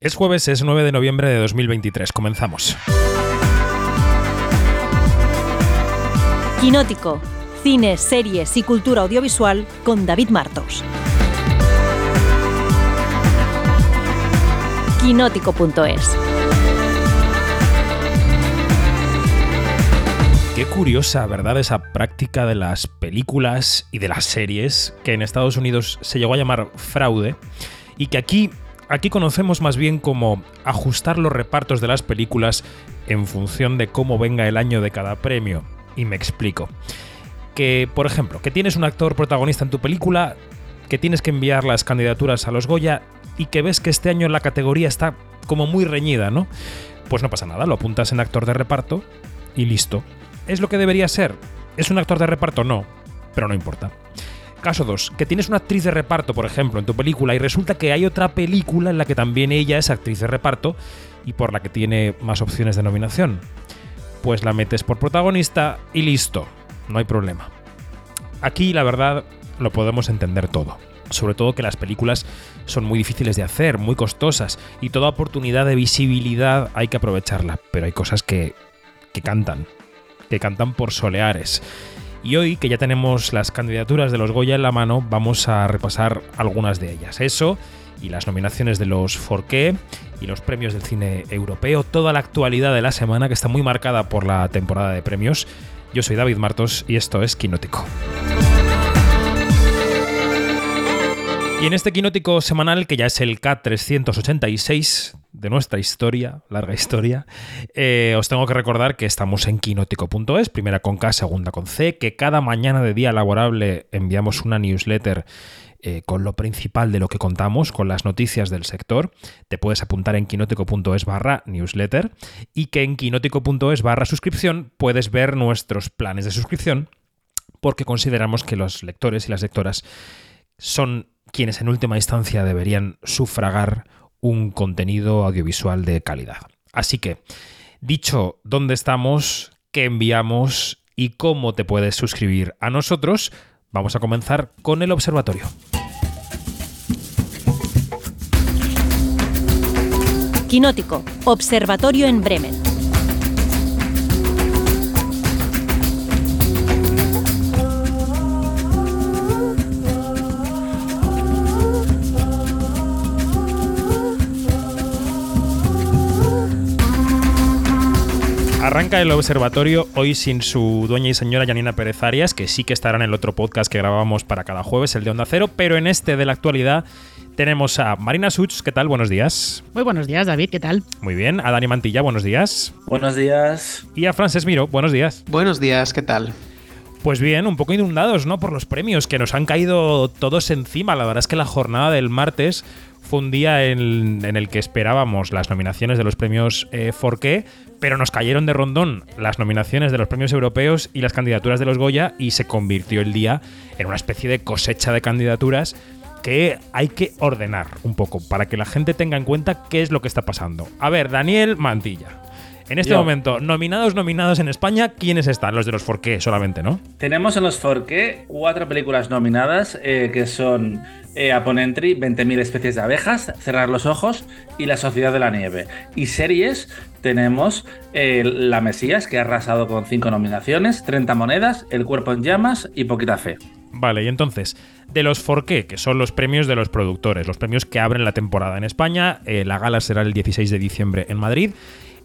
Es jueves, es 9 de noviembre de 2023. Comenzamos. Quinótico. Cine, series y cultura audiovisual con David Martos. Quinótico.es. Qué curiosa, ¿verdad? Esa práctica de las películas y de las series que en Estados Unidos se llegó a llamar fraude y que aquí Aquí conocemos más bien como ajustar los repartos de las películas en función de cómo venga el año de cada premio. Y me explico. Que, por ejemplo, que tienes un actor protagonista en tu película, que tienes que enviar las candidaturas a los Goya y que ves que este año la categoría está como muy reñida, ¿no? Pues no pasa nada, lo apuntas en actor de reparto y listo. ¿Es lo que debería ser? ¿Es un actor de reparto? No, pero no importa. Caso 2, que tienes una actriz de reparto, por ejemplo, en tu película y resulta que hay otra película en la que también ella es actriz de reparto y por la que tiene más opciones de nominación. Pues la metes por protagonista y listo, no hay problema. Aquí la verdad lo podemos entender todo. Sobre todo que las películas son muy difíciles de hacer, muy costosas y toda oportunidad de visibilidad hay que aprovecharla. Pero hay cosas que, que cantan, que cantan por soleares. Y hoy, que ya tenemos las candidaturas de los Goya en la mano, vamos a repasar algunas de ellas. Eso y las nominaciones de los Forqué y los premios del cine europeo, toda la actualidad de la semana que está muy marcada por la temporada de premios. Yo soy David Martos y esto es Quinótico. Y en este quinótico semanal, que ya es el K386 de nuestra historia, larga historia, eh, os tengo que recordar que estamos en quinótico.es, primera con K, segunda con C, que cada mañana de día laborable enviamos una newsletter eh, con lo principal de lo que contamos, con las noticias del sector. Te puedes apuntar en quinótico.es barra newsletter y que en quinótico.es barra suscripción puedes ver nuestros planes de suscripción porque consideramos que los lectores y las lectoras son quienes en última instancia deberían sufragar un contenido audiovisual de calidad. Así que, dicho dónde estamos, qué enviamos y cómo te puedes suscribir a nosotros, vamos a comenzar con el observatorio. Quinótico, Observatorio en Bremen. Arranca el observatorio hoy sin su dueña y señora Janina Pérez Arias, que sí que estará en el otro podcast que grabábamos para cada jueves, el de Onda Cero, pero en este de la actualidad tenemos a Marina Such, ¿qué tal? Buenos días. Muy buenos días, David, ¿qué tal? Muy bien. A Dani Mantilla, buenos días. Buenos días. Y a Frances Miro, buenos días. Buenos días, ¿qué tal? Pues bien, un poco inundados, ¿no? Por los premios que nos han caído todos encima. La verdad es que la jornada del martes fue un día en, el que esperábamos las nominaciones de los premios eh, Forqué, pero nos cayeron de rondón las nominaciones de los premios europeos y las candidaturas de los Goya y se convirtió el día en una especie de cosecha de candidaturas que hay que ordenar un poco para que la gente tenga en cuenta qué es lo que está pasando. A ver, Daniel Mantilla. En este momento, nominados, nominados en España, ¿quiénes están? Los de los Forqué solamente, ¿no? Tenemos en los Forqué cuatro películas nominadas, eh, que son eh, Aponentry, 20.000 especies de abejas, Cerrar los ojos y La Sociedad de la Nieve. Y series tenemos eh, La Mesías, que ha arrasado con cinco nominaciones, 30 monedas, El Cuerpo en Llamas y Poquita Fe. Vale, y entonces, de los Forqué, que son los premios de los productores, los premios que abren la temporada en España, la gala será el 16 de diciembre en Madrid.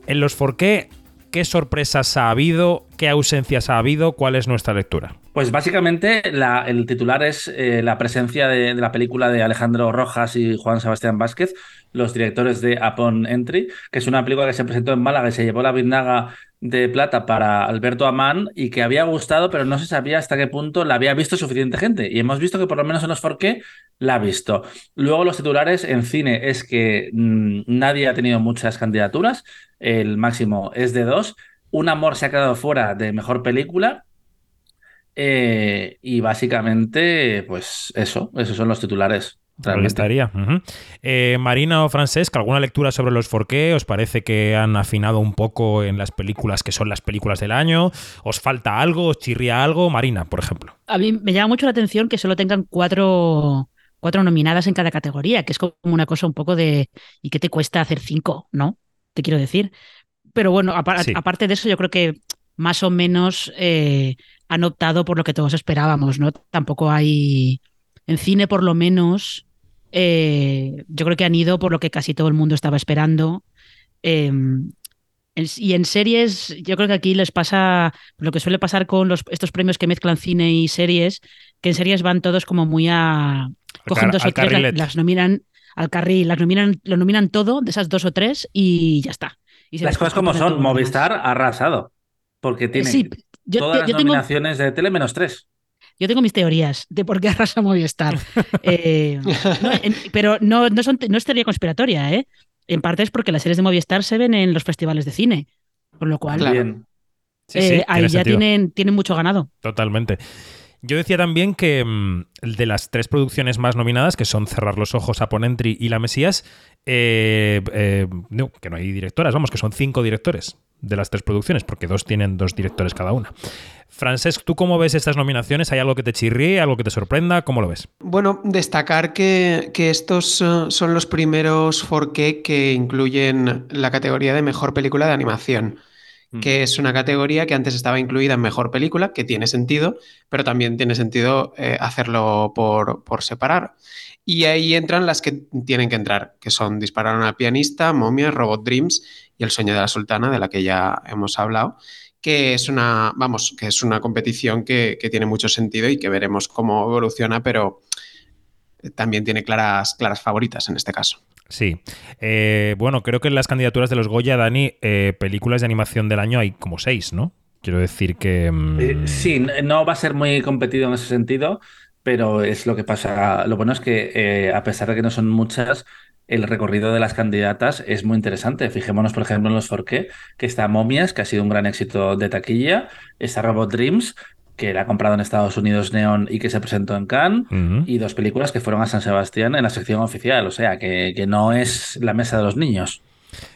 En los Forqué, ¿qué sorpresas ha habido? ¿Qué ausencias ha habido? ¿Cuál es nuestra lectura? Pues básicamente el titular es eh, la presencia de, la película de Alejandro Rojas y Juan Sebastián Vázquez, los directores de Upon Entry, que es una película que se presentó en Málaga y se llevó la Vindaga de plata para Alberto Amán y que había gustado, pero no se sabía hasta qué punto la había visto suficiente gente. Y hemos visto que por lo menos en los Forqué la ha visto. Luego los titulares en cine es que mm, nadie ha tenido muchas candidaturas, el máximo es de dos. Un amor se ha quedado fuera de mejor película. Eh, y básicamente, pues eso, esos son los titulares. Realmente. estaría. Eh, Marina o Francesca, ¿alguna lectura sobre los Forqué? ¿Os parece que han afinado un poco en las películas que son las películas del año? ¿Os falta algo? ¿Os chirría algo? Marina, por ejemplo. A mí me llama mucho la atención que solo tengan cuatro cuatro nominadas en cada categoría, que es como una cosa un poco de ¿y qué te cuesta hacer cinco? ¿No? Te quiero decir. Pero bueno, aparte de eso, yo creo que más o menos eh, han optado por lo que todos esperábamos, ¿no? Tampoco hay. En cine, por lo menos, eh, yo creo que han ido por lo que casi todo el mundo estaba esperando. Em, y en series, yo creo que aquí les pasa lo que suele pasar con los, estos premios que mezclan cine y series, que en series van todos como muy a. cogen dos o tres, las, nominan al carril, las nominan, lo nominan todo de esas dos o tres y ya está. las cosas como son, Movistar ha arrasado, porque tiene todas las nominaciones de tele menos tres. Yo tengo mis teorías de por qué arrasa Movistar. Eh, pero no, no, son, no es teoría conspiratoria, ¿eh? En parte es porque las series de Movistar se ven en los festivales de cine. Con lo cual, eh, ahí ya tienen, tienen mucho ganado. Totalmente. Yo decía también que mm, de las tres producciones más nominadas, que son Cerrar los Ojos, Aponentry y La Mesías, eh, no, que no hay directoras, vamos, que son cinco directores de las tres producciones, porque dos tienen dos directores cada una. Francesc, ¿tú cómo ves estas nominaciones? ¿Hay algo que te chirríe, algo que te sorprenda? ¿Cómo lo ves? Bueno, destacar que, estos eh, son los primeros 4K que incluyen la categoría de mejor película de animación. Que es una categoría que antes estaba incluida en mejor película, que tiene sentido, pero también tiene sentido eh, hacerlo por, por, separar. Y ahí entran las que tienen que entrar, que son Disparar a una pianista, Momia, Robot Dreams y El sueño de la sultana, de la que ya hemos hablado, que es una, vamos, que es una competición que, tiene mucho sentido y que veremos cómo evoluciona, pero también tiene claras, claras favoritas en este caso. Sí. Eh, bueno, creo que en las candidaturas de los Goya, Dani, eh, películas de animación del año hay como seis, ¿no? Quiero decir que... Mm, eh, sí, no va a ser muy competido en ese sentido, pero es lo que pasa. Lo bueno es que, a pesar de que no son muchas, el recorrido de las candidatas es muy interesante. Fijémonos, por ejemplo, en los Forqué, que está Momias, que ha sido un gran éxito de taquilla, está Robot Dreams, que la ha comprado en Estados Unidos Neon y que se presentó en Cannes, y dos películas que fueron a San Sebastián en la sección oficial, o sea, que, que no es la mesa de los niños.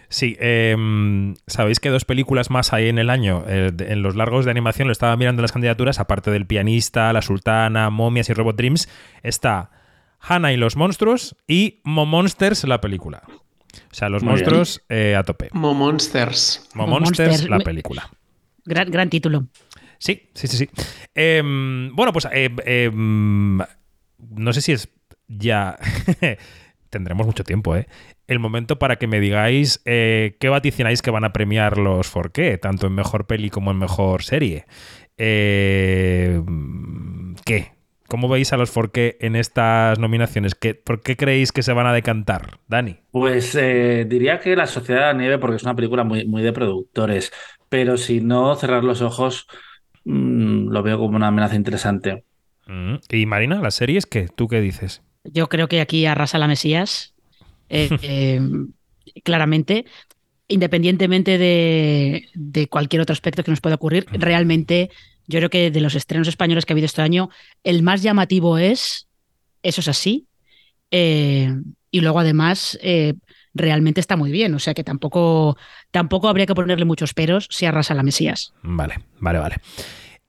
Sí, em, sabéis que dos películas más hay en el año. Eh, en los largos de animación lo estaba mirando las candidaturas, aparte del pianista, La Sultana, Momias y Robot Dreams, está Hannah y los monstruos y Mo Monsters, la película. O sea, los monstruos eh, a tope. Mo Monsters. Mo Monsters, la película. Gran, gran título. Sí, sí, sí, sí. Em, bueno, pues eh, em, no sé si es ya... Tendremos mucho tiempo, ¿eh? El momento para que me digáis eh, qué vaticináis que van a premiar los por qué, tanto en mejor peli como en mejor serie. ¿Qué? ¿Cómo veis a los Forqué en estas nominaciones? ¿Por qué creéis que se van a decantar, Dani? Pues eh, diría que La Sociedad de la Nieve, porque es una película muy, muy de productores, pero si no cerrar los ojos, mm, lo veo como una amenaza interesante. Mm. ¿Y Marina, las series qué? ¿Tú qué dices? Yo creo que aquí arrasa la Mesías, eh, eh, claramente. Independientemente de, de, cualquier otro aspecto que nos pueda ocurrir, realmente yo creo que de los estrenos españoles que ha habido este año, el más llamativo es, eso es así, eh, y luego además eh, realmente está muy bien, o sea que tampoco, tampoco habría que ponerle muchos peros si arrasa la Mesías. Vale, vale, vale.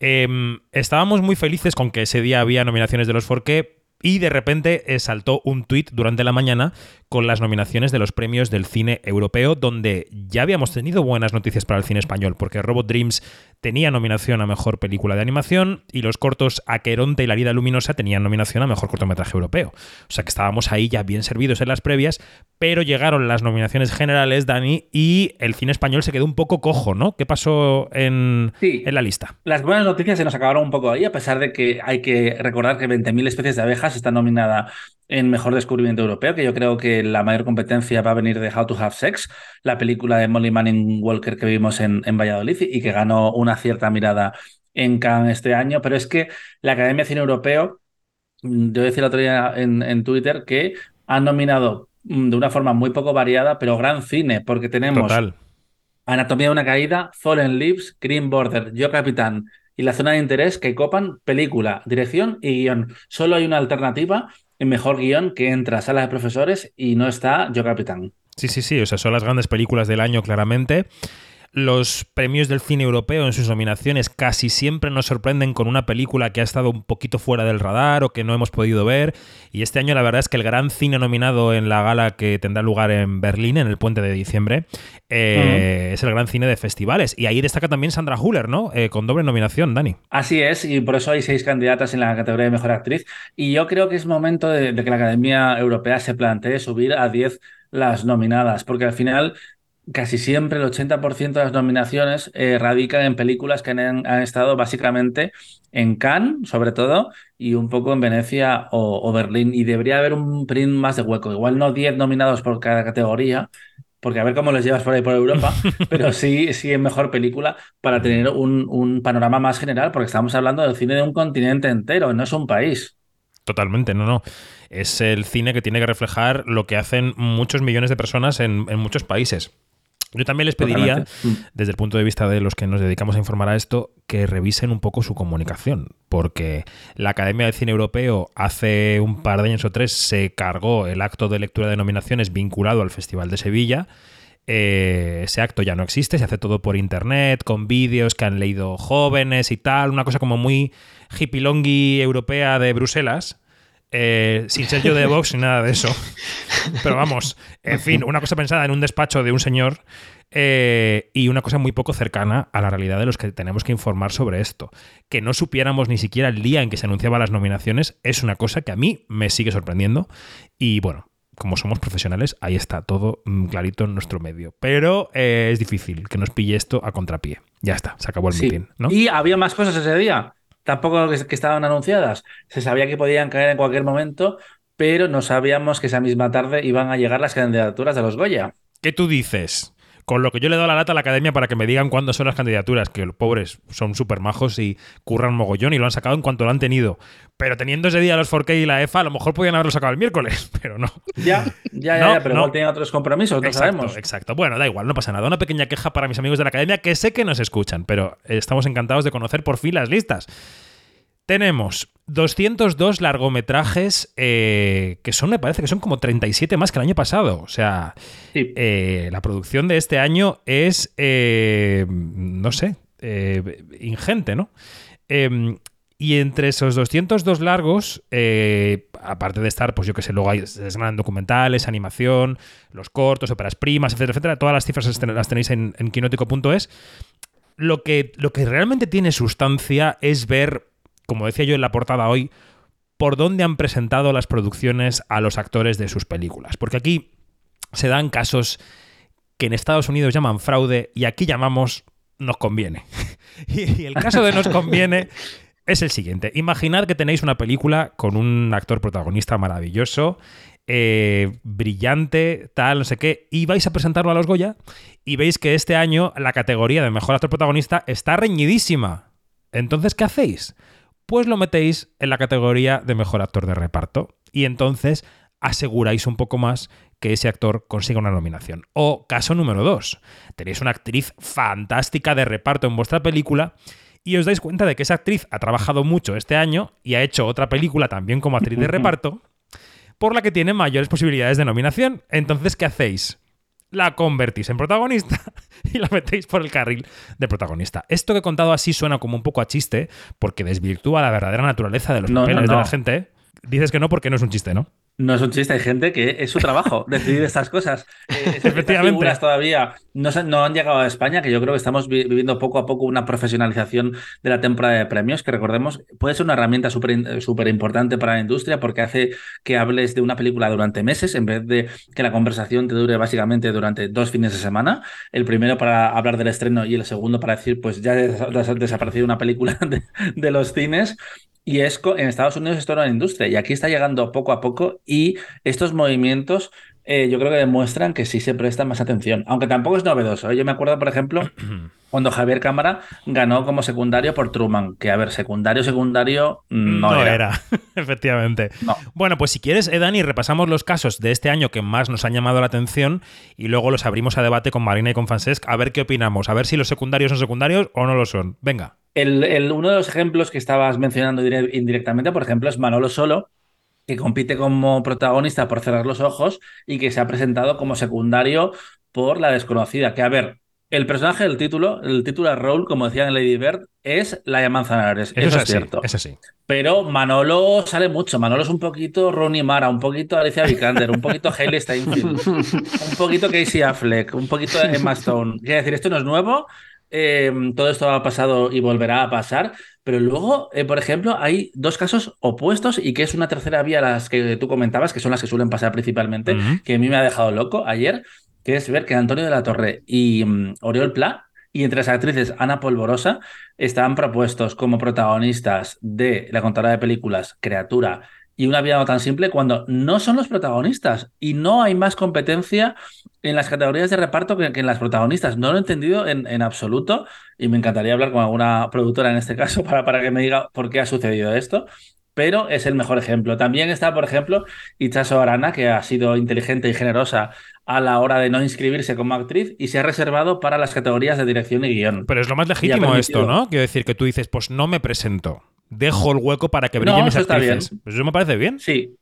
Em, estábamos muy felices con que ese día había nominaciones de los Forqué, y de repente eh, saltó un tuit durante la mañana con las nominaciones de los premios del cine europeo, donde ya habíamos tenido buenas noticias para el cine español, porque Robot Dreams tenía nominación a Mejor Película de Animación y los cortos Aqueronte y La Vida Luminosa tenían nominación a Mejor Cortometraje Europeo. O sea que estábamos ahí ya bien servidos en las previas, pero llegaron las nominaciones generales, Dani, y el cine español se quedó un poco cojo, ¿no? ¿Qué pasó en, en la lista? Las buenas noticias se nos acabaron un poco ahí, a pesar de que hay que recordar que 20.000 especies de abejas está nominada en Mejor Descubrimiento Europeo, que yo creo que la mayor competencia va a venir de How to Have Sex, la película de Molly Manning Walker que vimos en, en Valladolid y que ganó una cierta mirada en Cannes este año, pero es que la Academia de Cine Europeo, mm, debo decir el otro día en, en Twitter que han nominado mm, de una forma muy poco variada, pero gran cine, porque tenemos Anatomía de una caída, Fallen Leaves, Green Border, Yo Capitán y la zona de interés que copan película, dirección y guion. Solo hay una alternativa en mejor guion que entra a sala de profesores y no está Yo Capitán. Sí, sí, sí, o sea, son las grandes películas del año claramente. Los premios del cine europeo en sus nominaciones casi siempre nos sorprenden con una película que ha estado un poquito fuera del radar o que no hemos podido ver. Y este año la verdad es que el gran cine nominado en la gala que tendrá lugar en Berlín, en el puente de diciembre, eh, es el gran cine de festivales. Y ahí destaca también Sandra Huller, ¿no? Eh, con doble nominación, Dani. Así es, y por eso hay seis candidatas en la categoría de Mejor Actriz. Y yo creo que es momento de, de que la Academia Europea se plantee subir a 10 las nominadas, porque al final casi siempre el 80% de las nominaciones eh, radican en películas que han, estado básicamente en Cannes, sobre todo, y un poco en Venecia o, Berlín. Y debería haber un print más de hueco. Igual no 10 nominados por cada categoría, porque a ver cómo les llevas por ahí por Europa, pero sí, sí en mejor película para tener un, un panorama más general, porque estamos hablando del cine de un continente entero, no es un país. Totalmente, no, no. Es el cine que tiene que reflejar lo que hacen muchos millones de personas en, en muchos países. Yo también les pediría, mm. desde el punto de vista de los que nos dedicamos a informar a esto, que revisen un poco su comunicación, porque la Academia de Cine Europeo hace un par de años o tres se cargó el acto de lectura de nominaciones vinculado al Festival de Sevilla. Eh, ese acto ya no existe, se hace todo por internet, con vídeos que han leído jóvenes y tal, una cosa como muy hippilongi europea de Bruselas. Eh, sin ser yo de Vox ni nada de eso. Pero vamos, en fin, una cosa pensada en un despacho de un señor eh, y una cosa muy poco cercana a la realidad de los que tenemos que informar sobre esto. Que no supiéramos ni siquiera el día en que se anunciaban las nominaciones es una cosa que a mí me sigue sorprendiendo. Y bueno, como somos profesionales, ahí está todo mm, clarito en nuestro medio. Pero eh, es difícil que nos pille esto a contrapié. Ya está, se acabó el meeting. ¿no? Y había más cosas ese día tampoco que, estaban anunciadas. Se sabía que podían caer en cualquier momento, pero no sabíamos que esa misma tarde iban a llegar las candidaturas de los Goya. ¿Qué tú dices? Con lo que yo le doy la lata a la academia para que me digan cuándo son las candidaturas, que los pobres son súper majos y curran mogollón y lo han sacado en cuanto lo han tenido. Pero teniendo ese día los 4K y la EFA, a lo mejor podían haberlo sacado el miércoles, pero no. Ya, ya, ya, pero igual tienen otros compromisos, no sabemos. Exacto. Bueno, da igual, no pasa nada. Una pequeña queja para mis amigos de la academia que sé que nos escuchan, pero estamos encantados de conocer por fin las listas. Tenemos 202 largometrajes eh, que son, me parece que son como 37 más que el año pasado. O sea, eh, la producción de este año es, eh, no sé, ingente, ¿no? Em, y entre esos 202 largos, aparte de estar, pues yo que sé, luego hay documentales, animación, los cortos, óperas primas, etcétera, etcétera, todas las cifras las tenéis en, en quinótico.es. Lo que, lo que realmente tiene sustancia es ver como decía yo en la portada hoy, por dónde han presentado las producciones a los actores de sus películas. Porque aquí se dan casos que en Estados Unidos llaman fraude y aquí llamamos nos conviene. y el caso de nos conviene es el siguiente. Imaginad que tenéis una película con un actor protagonista maravilloso, eh, brillante, tal, no sé qué, y vais a presentarlo a los Goya y veis que este año la categoría de mejor actor protagonista está reñidísima. Entonces, ¿qué hacéis? Pues lo metéis en la categoría de mejor actor de reparto. Y entonces aseguráis un poco más que ese actor consiga una nominación. O caso número dos, tenéis una actriz fantástica de reparto en vuestra película y os dais cuenta de que esa actriz ha trabajado mucho este año y ha hecho otra película también como actriz de reparto, por la que tiene mayores posibilidades de nominación. Entonces, ¿qué hacéis? La convertís en protagonista y la metéis por el carril de protagonista. Esto que he contado así suena como un poco a chiste, porque desvirtúa la verdadera naturaleza de los papeles de la gente. Dices que no porque no es un chiste, ¿no? No es un chiste, hay gente que es su trabajo decidir estas cosas. Eh, Efectivamente. todavía no, no, han llegado a España, que yo creo que estamos viviendo poco a poco una profesionalización de la temporada de premios, que recordemos puede ser una herramienta súper importante para la industria porque hace que hables de una película durante meses en vez de que la conversación te dure básicamente durante dos fines de semana. El primero para hablar del estreno y el segundo para decir, pues ya ha desaparecido una película de, de los cines. Y es, en Estados Unidos es toda una industria y aquí está llegando poco a poco y estos movimientos eh, yo creo que demuestran que sí se presta más atención, aunque tampoco es novedoso. ¿eh? Yo me acuerdo, por ejemplo, cuando Javier Cámara ganó como secundario por Truman, que a ver, secundario, secundario no, era. Efectivamente. Bueno, pues si quieres, eh, Dani, repasamos los casos de este año que más nos han llamado la atención y luego los abrimos a debate con Marina y con Francesc a ver qué opinamos, a ver si los secundarios son secundarios o no lo son. Venga. El, uno de los ejemplos que estabas mencionando indirectamente, por ejemplo, es Manolo Solo, que compite como protagonista por cerrar los ojos y que se ha presentado como secundario por La desconocida. Que a ver, El personaje del título, el título role, como decía en Lady Bird, es Laia Manzanares. Eso, es, cierto. Es así. Pero Manolo sale mucho. Manolo es un poquito Ronnie Mara, un poquito Alicia Vikander, un poquito Hailey Steinfeld, un poquito Casey Affleck, un poquito Emma Stone. Quiero decir, esto no es nuevo. Eh, todo esto ha pasado y volverá a pasar. Pero luego, eh, por ejemplo, hay dos casos opuestos y que es una tercera vía, las que tú comentabas, que son las que suelen pasar principalmente, que a mí me ha dejado loco ayer que es ver que Antonio de la Torre y mm, Oriol Pla, y entre las actrices Ana Polvorosa, estaban propuestos como protagonistas de la contadora de películas Criatura y una vida tan simple cuando no son los protagonistas y no hay más competencia en las categorías de reparto que, en las protagonistas. No lo he entendido en, absoluto y me encantaría hablar con alguna productora en este caso para, para que me diga por qué ha sucedido esto pero es el mejor ejemplo. También está, por ejemplo, Ichaso Arana, que ha sido inteligente y generosa a la hora de no inscribirse como actriz y se ha reservado para las categorías de dirección y guion. Pero es lo más legítimo esto, ¿no? Quiero decir que tú dices, pues no me presento. Dejo el hueco para que brillen mis actrices. Pues eso me parece bien. Sí,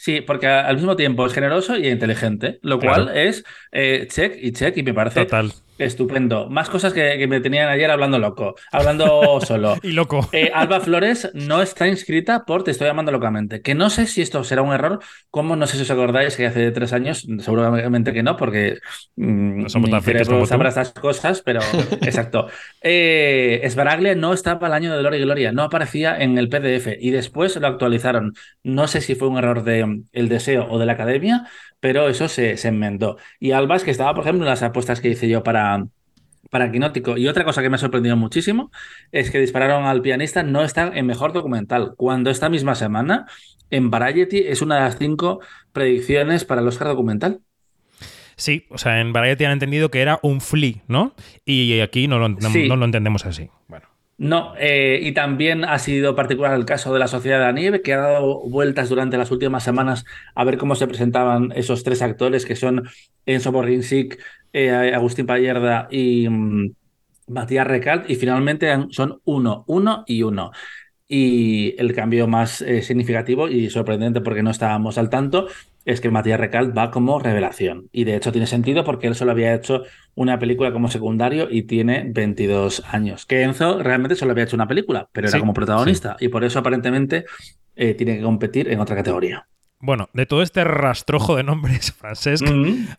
Sí, porque al mismo tiempo es generoso y inteligente, lo cual es eh, check y check y me parece Total. Estupendo. Más cosas que, me tenían ayer hablando loco, hablando solo. y loco. Eh, Alba Flores no está inscrita por Te estoy llamando locamente. Que no sé si esto será un error, como no sé si os acordáis que hace tres años, seguramente que no, porque mm, no somos tan sabrá estas cosas, pero exacto. Eh, Esbaraglia no estaba el año de Gloria y Gloria, no aparecía en el PDF y después lo actualizaron. No sé si fue un error de el deseo o de la academia, pero eso se, se enmendó. Y Albas, que estaba, por ejemplo, en las apuestas que hice yo para, para Quinótico. Y otra cosa que me ha sorprendido muchísimo es que dispararon al pianista no está en mejor documental, cuando esta misma semana en Variety es una de las cinco predicciones para el Oscar documental. Sí, o sea, en Variety han entendido que era un flea, ¿no? Y aquí no lo, no lo entendemos así. Bueno. No, eh, y también ha sido particular el caso de la Sociedad de la Nieve, que ha dado vueltas durante las últimas semanas a ver cómo se presentaban esos tres actores, que son Enzo Borginsic, eh, Agustín Payerda y mm, Matías Recalt, y finalmente son uno, uno y uno. Y el cambio más eh, significativo y sorprendente porque no estábamos al tanto es que Matías Recalt va como revelación. Y de hecho tiene sentido porque él solo había hecho una película como secundario y tiene 22 años. Que Enzo realmente solo había hecho una película, pero era como protagonista. Y por eso aparentemente eh, tiene que competir en otra categoría. Bueno, de todo este rastrojo de nombres, Francesc,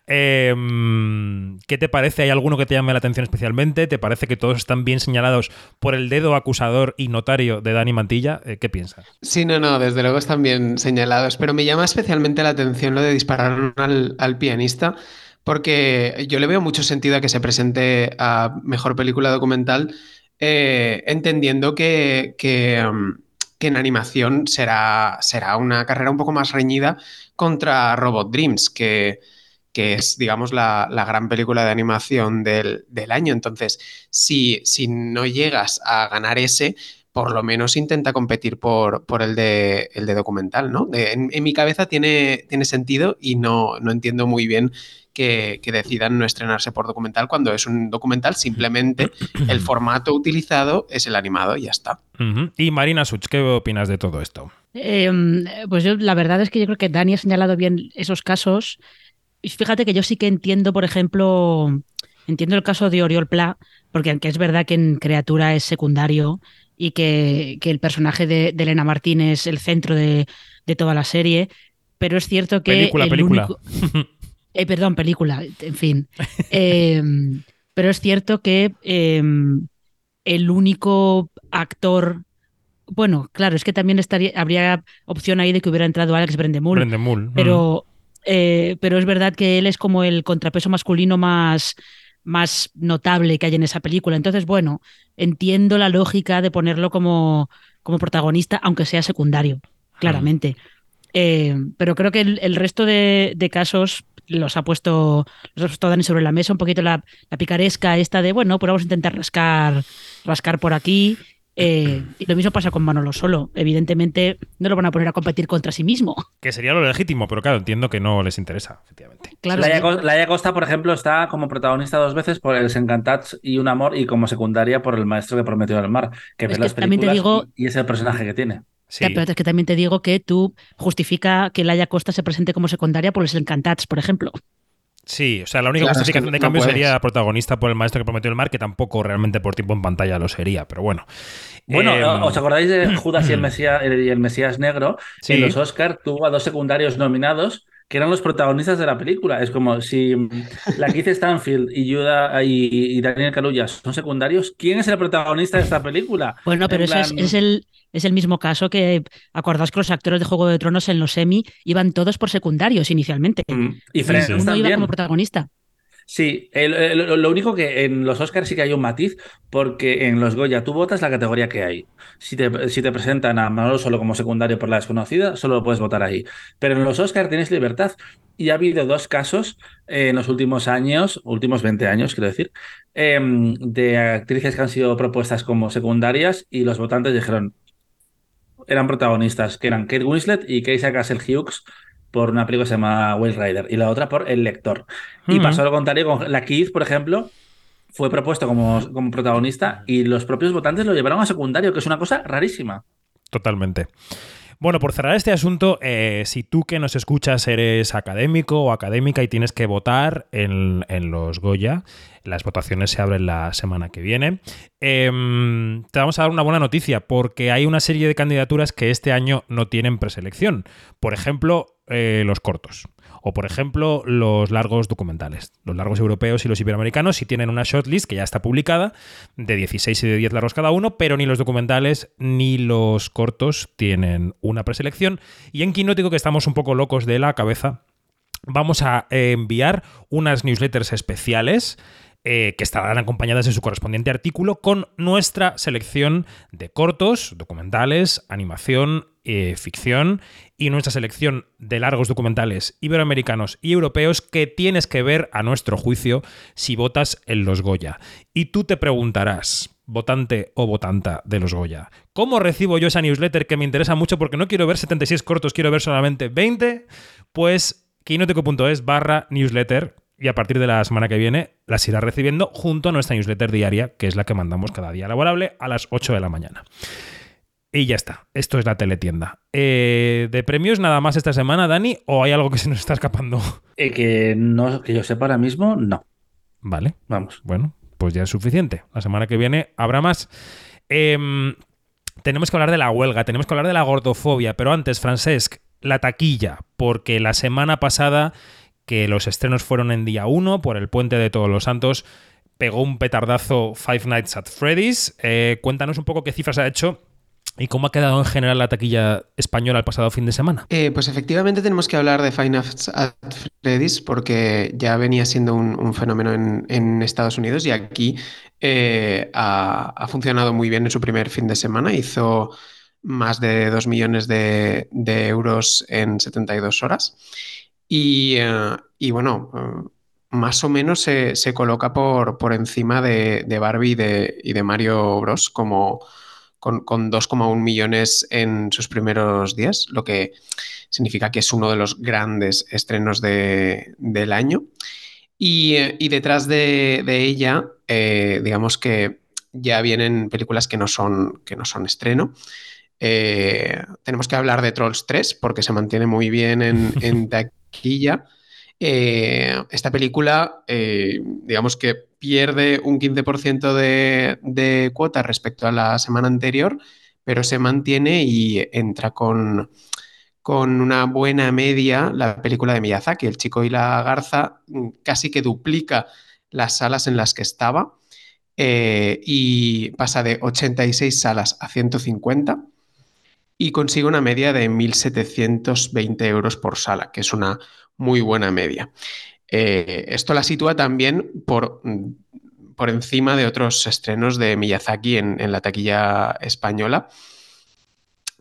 em, ¿qué te parece? ¿Hay alguno que te llame la atención especialmente? ¿Te parece que todos están bien señalados por el dedo acusador y notario de Dani Mantilla? Eh, ¿Qué piensas? Sí, no, no, desde luego están bien señalados, pero me llama especialmente la atención lo de disparar al, pianista, porque yo le veo mucho sentido a que se presente a Mejor Película Documental, eh, entendiendo que... Em, que en animación será, será una carrera un poco más reñida contra Robot Dreams, que, que es, digamos, la, gran película de animación del, año. Entonces, si, si, no llegas a ganar ese, por lo menos intenta competir por, por el, de, el de documental, ¿no? en, mi cabeza tiene, tiene sentido y no, no entiendo muy bien que, decidan no estrenarse por documental cuando es un documental, simplemente el formato utilizado es el animado y ya está. Y Marina Such, ¿qué opinas de todo esto? Em, pues yo la verdad es que yo creo que Dani ha señalado bien esos casos. Y fíjate que yo sí que entiendo, por ejemplo, entiendo el caso de Oriol Pla, porque aunque es verdad que en Criatura es secundario y que, el personaje de, Elena Martín es el centro de, toda la serie, pero es cierto que... Película, película. Eh, perdón, película, en fin. Em, pero es cierto que em, el único actor. Bueno, claro, es que también estaría, habría opción ahí de que hubiera entrado Alex Brendemul. Brendemul. Pero, eh, pero es verdad que él es como el contrapeso masculino más, más notable que hay en esa película. Entonces, bueno, entiendo la lógica de ponerlo como, como protagonista, aunque sea secundario, claramente. Eh, pero creo que el, resto de, casos los ha puesto, los ha puesto Dani sobre la mesa, un poquito la, picaresca esta de, bueno, pues vamos a intentar rascar, rascar por aquí. Eh, y lo mismo pasa con Manolo Solo. Evidentemente no lo van a poner a competir contra sí mismo. Que sería lo legítimo, pero claro, entiendo que no les interesa, efectivamente. Claro, Laia, Costa, por ejemplo, está como protagonista dos veces por El Encantats y Un Amor y como secundaria por El Maestro que prometió el mar, que ve las películas digo, y es el personaje que tiene. Sí. pero es que también te digo que tú justifica que Laia Costa se presente como secundaria por los Encantats, por ejemplo. Sí, o sea, la única justificación de cambio sería protagonista por el maestro que prometió el mar, que tampoco realmente por tiempo en pantalla lo sería, pero bueno. Bueno, em, ¿os acordáis de Judas y el Mesías, el Mesías Negro? En los Oscars tuvo a dos secundarios nominados que eran los protagonistas de la película. Es como si la Keith Stanfield y, y, Daniel Kaluuya son secundarios, ¿quién es el protagonista de esta película? Bueno, pero es, es, el, es el mismo caso que, acordáis que los actores de Juego de Tronos en los semi iban todos por secundarios inicialmente. Mm, y Friends Uno iba como protagonista. Sí, lo único que en los Oscars sí que hay un matiz, porque en los Goya tú votas la categoría que hay. Si te, si te presentan a Manolo solo como secundario por la desconocida, solo lo puedes votar ahí. Pero en los Oscars tienes libertad. Y ha habido dos casos en los últimos años, últimos 20 años, quiero decir, em, de actrices que han sido propuestas como secundarias y los votantes dijeron, eran protagonistas, que eran Kate Winslet y Keisha Castle Hughes por una película que se llama Will Rider y la otra por El Lector. Y pasó lo contrario con la Keith, por ejemplo, fue propuesto como, como protagonista y los propios votantes lo llevaron a secundario, que es una cosa rarísima. Totalmente. Bueno, por cerrar este asunto, eh, si tú que nos escuchas eres académico o académica y tienes que votar en, los Goya, las votaciones se abren la semana que viene, em, te vamos a dar una buena noticia porque hay una serie de candidaturas que este año no tienen preselección. Por ejemplo, eh, los cortos. O, por ejemplo, los largos documentales. Los largos europeos y los iberoamericanos sí tienen una shortlist que ya está publicada, de 16 y de 10 largos cada uno, pero ni los documentales ni los cortos tienen una preselección. Y en Quinótico, que estamos un poco locos de la cabeza, vamos a enviar unas newsletters especiales eh, que estarán acompañadas de su correspondiente artículo con nuestra selección de cortos, documentales, animación, eh, ficción y nuestra selección de largos documentales iberoamericanos y europeos que tienes que ver a nuestro juicio si votas en los Goya. Y tú te preguntarás, votante o votanta de los Goya, ¿cómo recibo yo esa newsletter que me interesa mucho porque no quiero ver 76 cortos, quiero ver solamente 20? Pues quinoteco.es barra newsletter y a partir de la semana que viene las irá recibiendo junto a nuestra newsletter diaria, que es la que mandamos cada día laborable a las 8 de la mañana. Y ya está, esto es la teletienda. Eh, ¿De premios nada más esta semana, Dani? ¿O hay algo que se nos está escapando? Eh, que, no, que yo sepa ahora mismo, no. Vale, vamos. Bueno, pues ya es suficiente. La semana que viene habrá más. Em, tenemos que hablar de la huelga, tenemos que hablar de la gordofobia, pero antes, Francesc, la taquilla, porque la semana pasada que los estrenos fueron en día 1 por el puente de Todos los Santos. Pegó un petardazo Five Nights at Freddy's. Eh, cuéntanos un poco qué cifras ha hecho ¿Y cómo ha quedado en general la taquilla española el pasado fin de semana? Eh, pues efectivamente tenemos que hablar de Five Nights at Freddy's porque ya venía siendo un, fenómeno en, Estados Unidos y aquí eh, ha, funcionado muy bien en su primer fin de semana. Hizo más de 2 millones de, de euros en 72 horas. Eh, y, bueno, eh, más o menos se, coloca por, por encima de, Barbie y de, Mario Bros. como con, 2,1 millones en sus primeros días, lo que significa que es uno de los grandes estrenos del año. Y, eh, detrás de, ella, digamos que ya vienen películas que no son, que no son estreno. tenemos que hablar de Trolls 3 porque se mantiene muy bien en, en, eh, esta película, eh, digamos que pierde un 15% de, de cuota respecto a la semana anterior, pero se mantiene y entra con, con una buena media la película de Miyazaki, El chico y la garza, mm, casi que duplica las salas en las que estaba eh, y pasa de 86 salas a 150 y consigue una media de 1.720 euros por sala, que es una muy buena media. Eh, esto la sitúa también por, por, encima de otros estrenos de Miyazaki en, la taquilla española,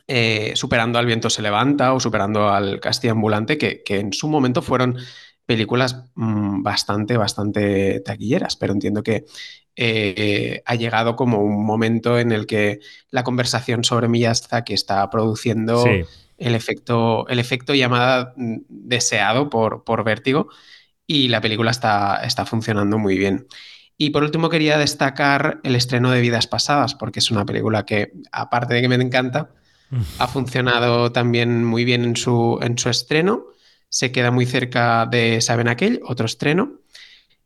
eh, superando al viento se levanta o superando al castillo ambulante, que, que en su momento fueron películas mm, bastante, bastante taquilleras, pero entiendo que eh, ha llegado como un momento en el que la conversación sobre Miyazaki está produciendo el, efecto, el efecto llamada mm, deseado por, por Vértigo y la película está, está funcionando muy bien. Y por último quería destacar el estreno de Vidas Pasadas, porque es una película que, aparte de que me encanta, ha funcionado también muy bien en su, en su estreno. Se queda muy cerca de Saben Aquel, otro estreno,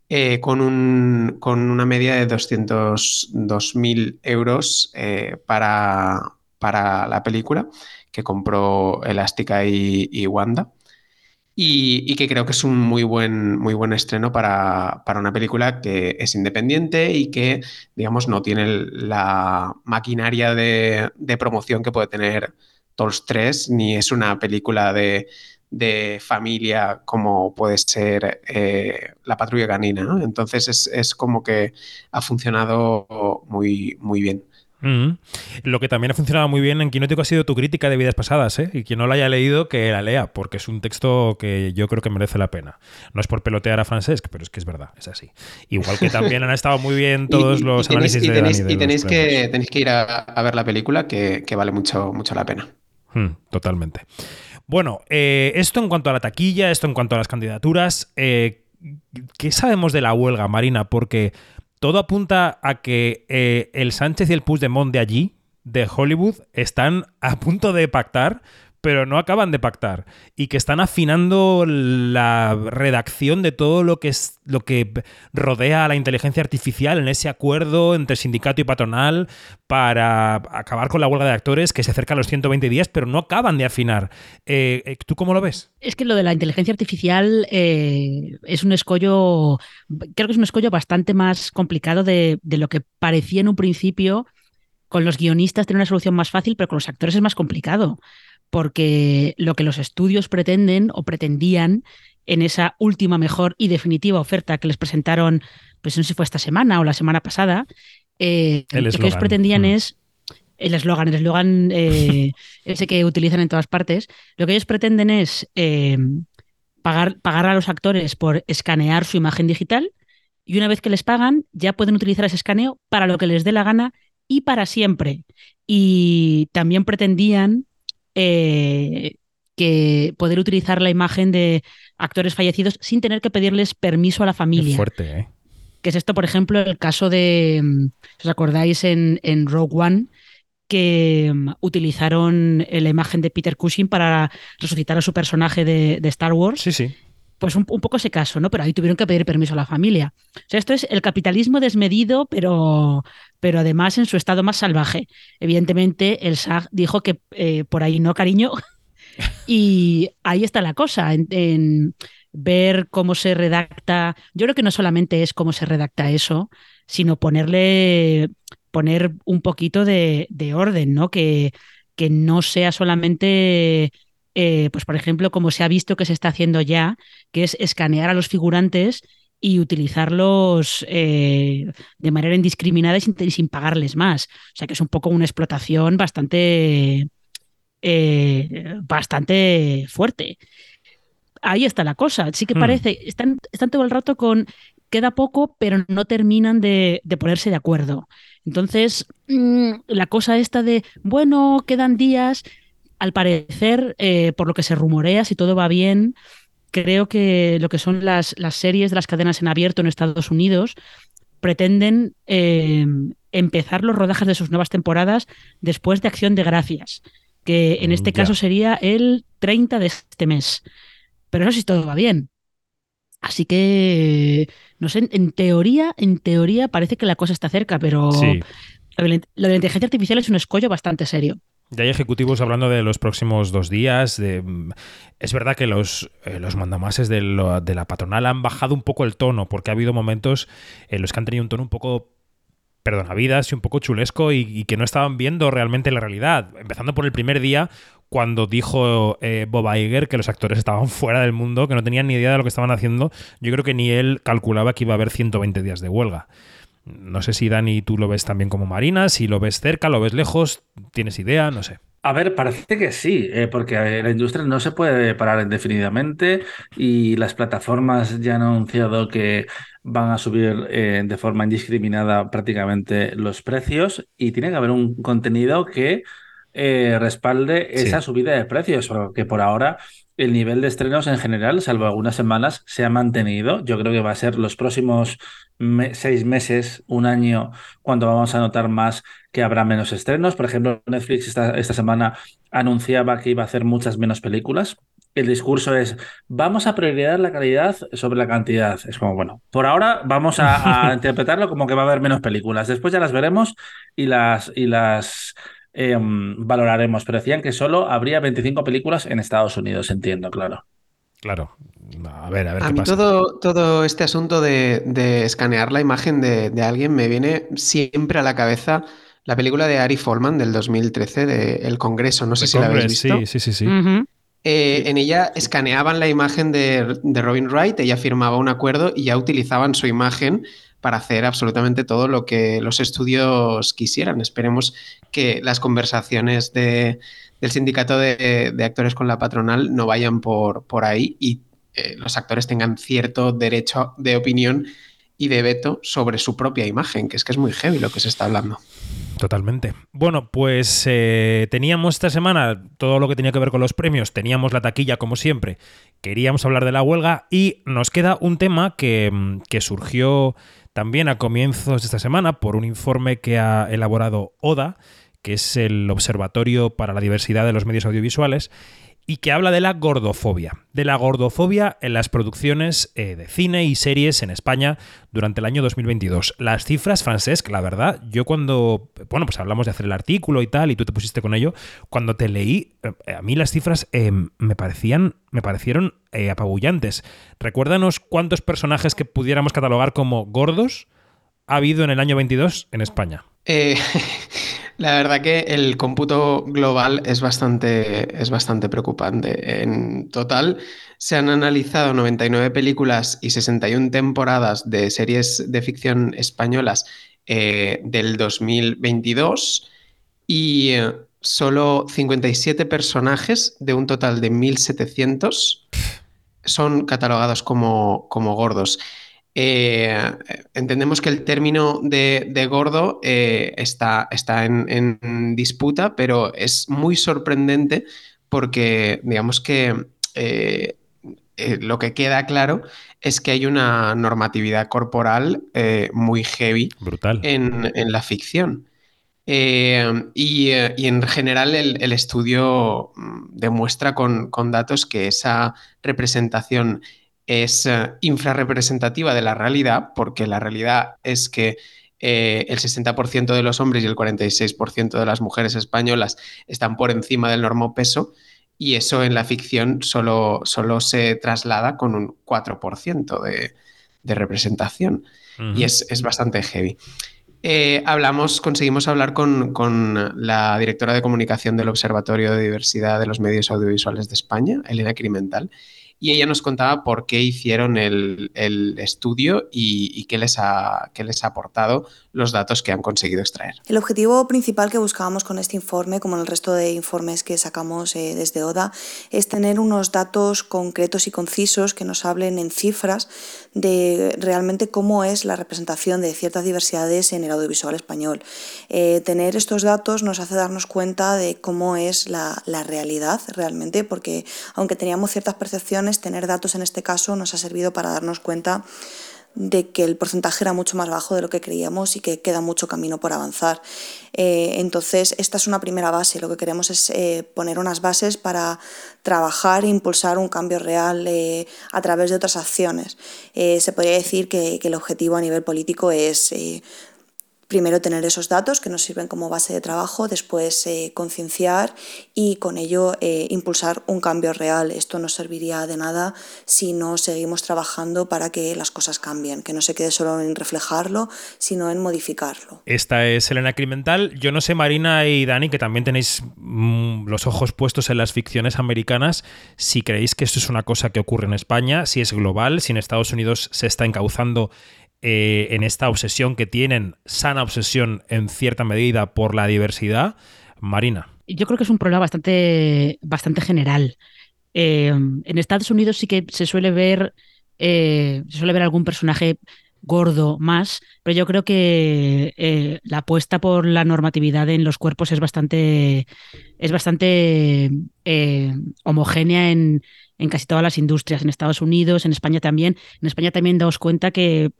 eh, con, un, con, una media de 202.000 euros eh, para, para, la película que compró Elástica y, Wanda. Y, que creo que es un muy buen, muy buen estreno para, para, una película que es independiente y que, digamos, no tiene la maquinaria de, promoción que puede tener Tolls 3, ni es una película de, de familia como puede ser eh, la patrulla canina. Entonces es, como que ha funcionado muy, muy bien. Lo que también ha funcionado muy bien en Quinótico ha sido tu crítica de vidas pasadas, ¿eh? Y quien no la haya leído, que la lea, porque es un texto que yo creo que merece la pena. No es por pelotear a Francesc, pero es que es verdad, es así. Igual que también han estado muy bien todos los análisis de Dani Y tenéis que, tenéis que ir a, ver la película, que, vale mucho, mucho la pena. Mm, totalmente. Bueno, eh, esto en cuanto a la taquilla, esto en cuanto a las candidaturas, eh, ¿qué sabemos de la huelga, Marina? Porque todo apunta a que eh, el Sánchez y el Puigdemont de allí, de Hollywood, están a punto de pactar pero no acaban de pactar y que están afinando la redacción de todo lo que es lo que rodea a la inteligencia artificial en ese acuerdo entre sindicato y patronal para acabar con la huelga de actores que se acerca a los 120 días, pero no acaban de afinar. Eh, eh, ¿Tú cómo lo ves? Es que lo de la inteligencia artificial eh, es un escollo, creo que es un escollo bastante más complicado de, de lo que parecía en un principio. Con los guionistas tiene una solución más fácil, pero con los actores es más complicado porque lo que los estudios pretenden o pretendían en esa última mejor y definitiva oferta que les presentaron, pues no sé si fue esta semana o la semana pasada, eh, lo que ellos pretendían mm. es el eslogan, el eslogan eh, ese que utilizan en todas partes, lo que ellos pretenden es eh, pagar, pagar a los actores por escanear su imagen digital y una vez que les pagan ya pueden utilizar ese escaneo para lo que les dé la gana y para siempre. Y también pretendían eh, que poder utilizar la imagen de actores fallecidos sin tener que pedirles permiso a la familia. fuerte, ¿eh? Que es esto, por ejemplo, el caso de, mm, os acordáis en, en Rogue One, que mm, utilizaron la imagen de Peter Cushing para resucitar a su personaje de, Star Wars. Sí, sí. Pues un, poco ese caso, ¿no? Pero ahí tuvieron que pedir permiso a la familia. O sea, esto es el capitalismo desmedido, pero, pero además en su estado más salvaje. Evidentemente, el SAG dijo que eh, por ahí no, cariño. y ahí está la cosa, en, ver cómo se redacta. Yo creo que no solamente es cómo se redacta eso, sino ponerle, poner un poquito de, orden, ¿no? Que, que no sea solamente eh, pues por ejemplo, como se ha visto que se está haciendo ya, que es escanear a los figurantes y utilizarlos eh, de manera indiscriminada y sin, pagarles más. O sea que es un poco una explotación bastante, eh, bastante fuerte. Ahí está la cosa. Sí que hmm. parece, están, están todo el rato con queda poco, pero no terminan de, ponerse de acuerdo. Entonces, mm, la cosa esta de, bueno, quedan días, al parecer, eh, por lo que se rumorea, si todo va bien, creo que lo que son las, las series de las cadenas en abierto en Estados Unidos pretenden eh, empezar los rodajes de sus nuevas temporadas después de Acción de Gracias, que en este caso sería el 30 de este mes. Pero no sé si todo va bien. Así que, no sé, en teoría, en teoría parece que la cosa está cerca, pero lo de la inteligencia artificial es un escollo bastante serio. Ya hay ejecutivos hablando de los próximos dos días. es verdad que los, eh, los mandamases de, la patronal han bajado un poco el tono, porque ha habido momentos en los que han tenido un tono un poco perdonavidas y un poco chulesco y, que no estaban viendo realmente la realidad. Empezando por el primer día, cuando dijo eh, Bob Iger que los actores estaban fuera del mundo, que no tenían ni idea de lo que estaban haciendo. Yo creo que ni él calculaba que iba a haber 120 días de huelga. No sé si Dani tú lo ves también como Marina, si lo ves cerca, lo ves lejos, tienes idea, no sé. A ver, parece que sí, eh, porque la industria no se puede parar indefinidamente y las plataformas ya han anunciado que van a subir eh, de forma indiscriminada prácticamente los precios y tiene que haber un contenido que eh, respalde esa subida de precios, que por ahora el nivel de estrenos en general, salvo algunas semanas, se ha mantenido. Yo creo que va a ser los próximos seis meses, un año, cuando vamos a notar más que habrá menos estrenos. Por ejemplo, Netflix esta, esta semana anunciaba que iba a hacer muchas menos películas el discurso es, vamos a priorizar la calidad sobre la cantidad. Es como, bueno, por ahora vamos a, interpretarlo como que va a haber menos películas. Después ya las veremos y las, y las em, valoraremos. Pero decían que solo habría 25 películas en Estados Unidos, entiendo, claro. Claro. A ver, a ver. A mí Todo, todo este asunto de, escanear la imagen de, alguien me viene siempre a la cabeza la película de Ari Folman del 2013 de El Congreso. No sé si la habéis visto. Sí, sí, sí. sí. Eh, en ella escaneaban la imagen de, Robin Wright, ella firmaba un acuerdo y ya utilizaban su imagen para hacer absolutamente todo lo que los estudios quisieran. Esperemos que las conversaciones del sindicato de, actores con la patronal no vayan por, ahí y eh, los actores tengan cierto derecho de opinión y de veto sobre su propia imagen, que es que es muy heavy lo que se está hablando. Totalmente. Bueno, pues eh, teníamos esta semana todo lo que tenía que ver con los premios, teníamos la taquilla como siempre, queríamos hablar de la huelga y nos queda un tema que, mm, que surgió también a comienzos de esta semana por un informe que ha elaborado ODA, que es el Observatorio para la Diversidad de los Medios Audiovisuales, y que habla de la gordofobia, de la gordofobia en las producciones eh, de cine y series en España durante el año 2022. Las cifras, Francesc, la verdad, yo cuando, bueno, pues hablamos de hacer el artículo y tal, y tú te pusiste con ello, cuando te leí, eh, a mí las cifras eh, me parecían, me parecieron apabullantes. Recuérdanos cuántos personajes que pudiéramos catalogar como gordos ha habido en el año 22 en España. La verdad que el cómputo global es bastante, es bastante preocupante. En total, se han analizado 99 películas y 61 temporadas de series de ficción españolas eh, del 2022 y eh, solo 57 personajes de un total de 1.700 son catalogados como, como gordos. Eh, entendemos que el término de, gordo eh, está, está en, disputa, pero es muy sorprendente porque digamos que eh, lo que queda claro es que hay una normatividad corporal muy heavy Brutal. En, la ficción. Y, en general el, estudio mm, demuestra con, con datos que esa representación es eh, infrarrepresentativa de la realidad, porque la realidad es que eh, el 60% de los hombres y el 46% de las mujeres españolas están por encima del normo peso y eso en la ficción solo, solo se traslada con un 4% de, representación y es, bastante heavy. Eh, hablamos, conseguimos hablar con, con, la directora de comunicación del Observatorio de Diversidad de los Medios Audiovisuales de España, Elena Crimental, y ella nos contaba por qué hicieron el, estudio y, qué, les ha, qué les ha aportado los datos que han conseguido extraer. El objetivo principal que buscábamos con este informe, como en el resto de informes que sacamos eh, desde ODA, es tener unos datos concretos y concisos que nos hablen en cifras de realmente cómo es la representación de ciertas diversidades en el audiovisual español. Eh, tener estos datos nos hace darnos cuenta de cómo es la, la realidad realmente, porque aunque teníamos ciertas percepciones, tener datos en este caso nos ha servido para darnos cuenta de que el porcentaje era mucho más bajo de lo que creíamos y que queda mucho camino por avanzar. Eh, entonces, esta es una primera base. Lo que queremos es eh, poner unas bases para trabajar e impulsar un cambio real eh, a través de otras acciones. se podría decir que, que, el objetivo a nivel político es primero tener esos datos que nos sirven como base de trabajo, después eh, concienciar y con ello eh, impulsar un cambio real. Esto no serviría de nada si no seguimos trabajando para que las cosas cambien, que no se quede solo en reflejarlo, sino en modificarlo. Esta es Elena Crimental. Yo no sé, Marina y Dani, que también tenéis mm, los ojos puestos en las ficciones americanas, si creéis que esto es una cosa que ocurre en España, si es global, si en Estados Unidos se está encauzando eh, en esta obsesión que tienen, sana obsesión en cierta medida por la diversidad. Marina. Yo creo que es un problema bastante, bastante general. Eh, en Estados Unidos sí que se suele ver, eh, se suele ver algún personaje gordo más, pero yo creo que la apuesta por la normatividad en los cuerpos es bastante, es bastante homogénea en, en, casi todas las industrias, en Estados Unidos, en España también. En España también daos cuenta que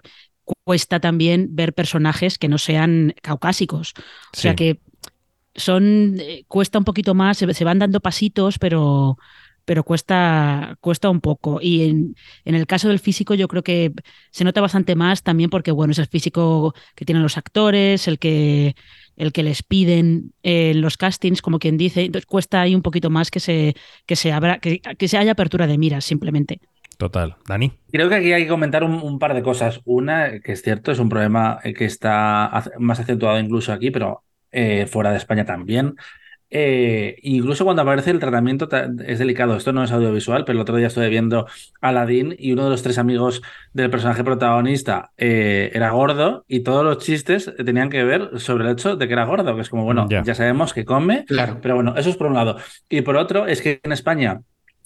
cuesta también ver personajes que no sean caucásicos. O sea que son. Eh, cuesta un poquito más, se, van dando pasitos, pero, pero cuesta, cuesta un poco. Y en, en, el caso del físico yo creo que se nota bastante más también porque, bueno, es el físico que tienen los actores, el que, el que les piden en los castings, como quien dice. Entonces cuesta ahí un poquito más que se, que se, abra, que, que se haya apertura de miras, simplemente. Total. Dani. Creo que aquí hay que comentar un, par de cosas. Una, que es cierto, es un problema que está más acentuado incluso aquí, pero eh, fuera de España también. Eh, incluso cuando aparece el tratamiento es delicado. Esto no es audiovisual, pero el otro día estuve viendo Aladdin y uno de los tres amigos del personaje protagonista eh, era gordo y todos los chistes tenían que ver sobre el hecho de que era gordo, que es como, bueno, ya sabemos que come, claro. pero bueno, eso es por un lado. Y por otro, es que en España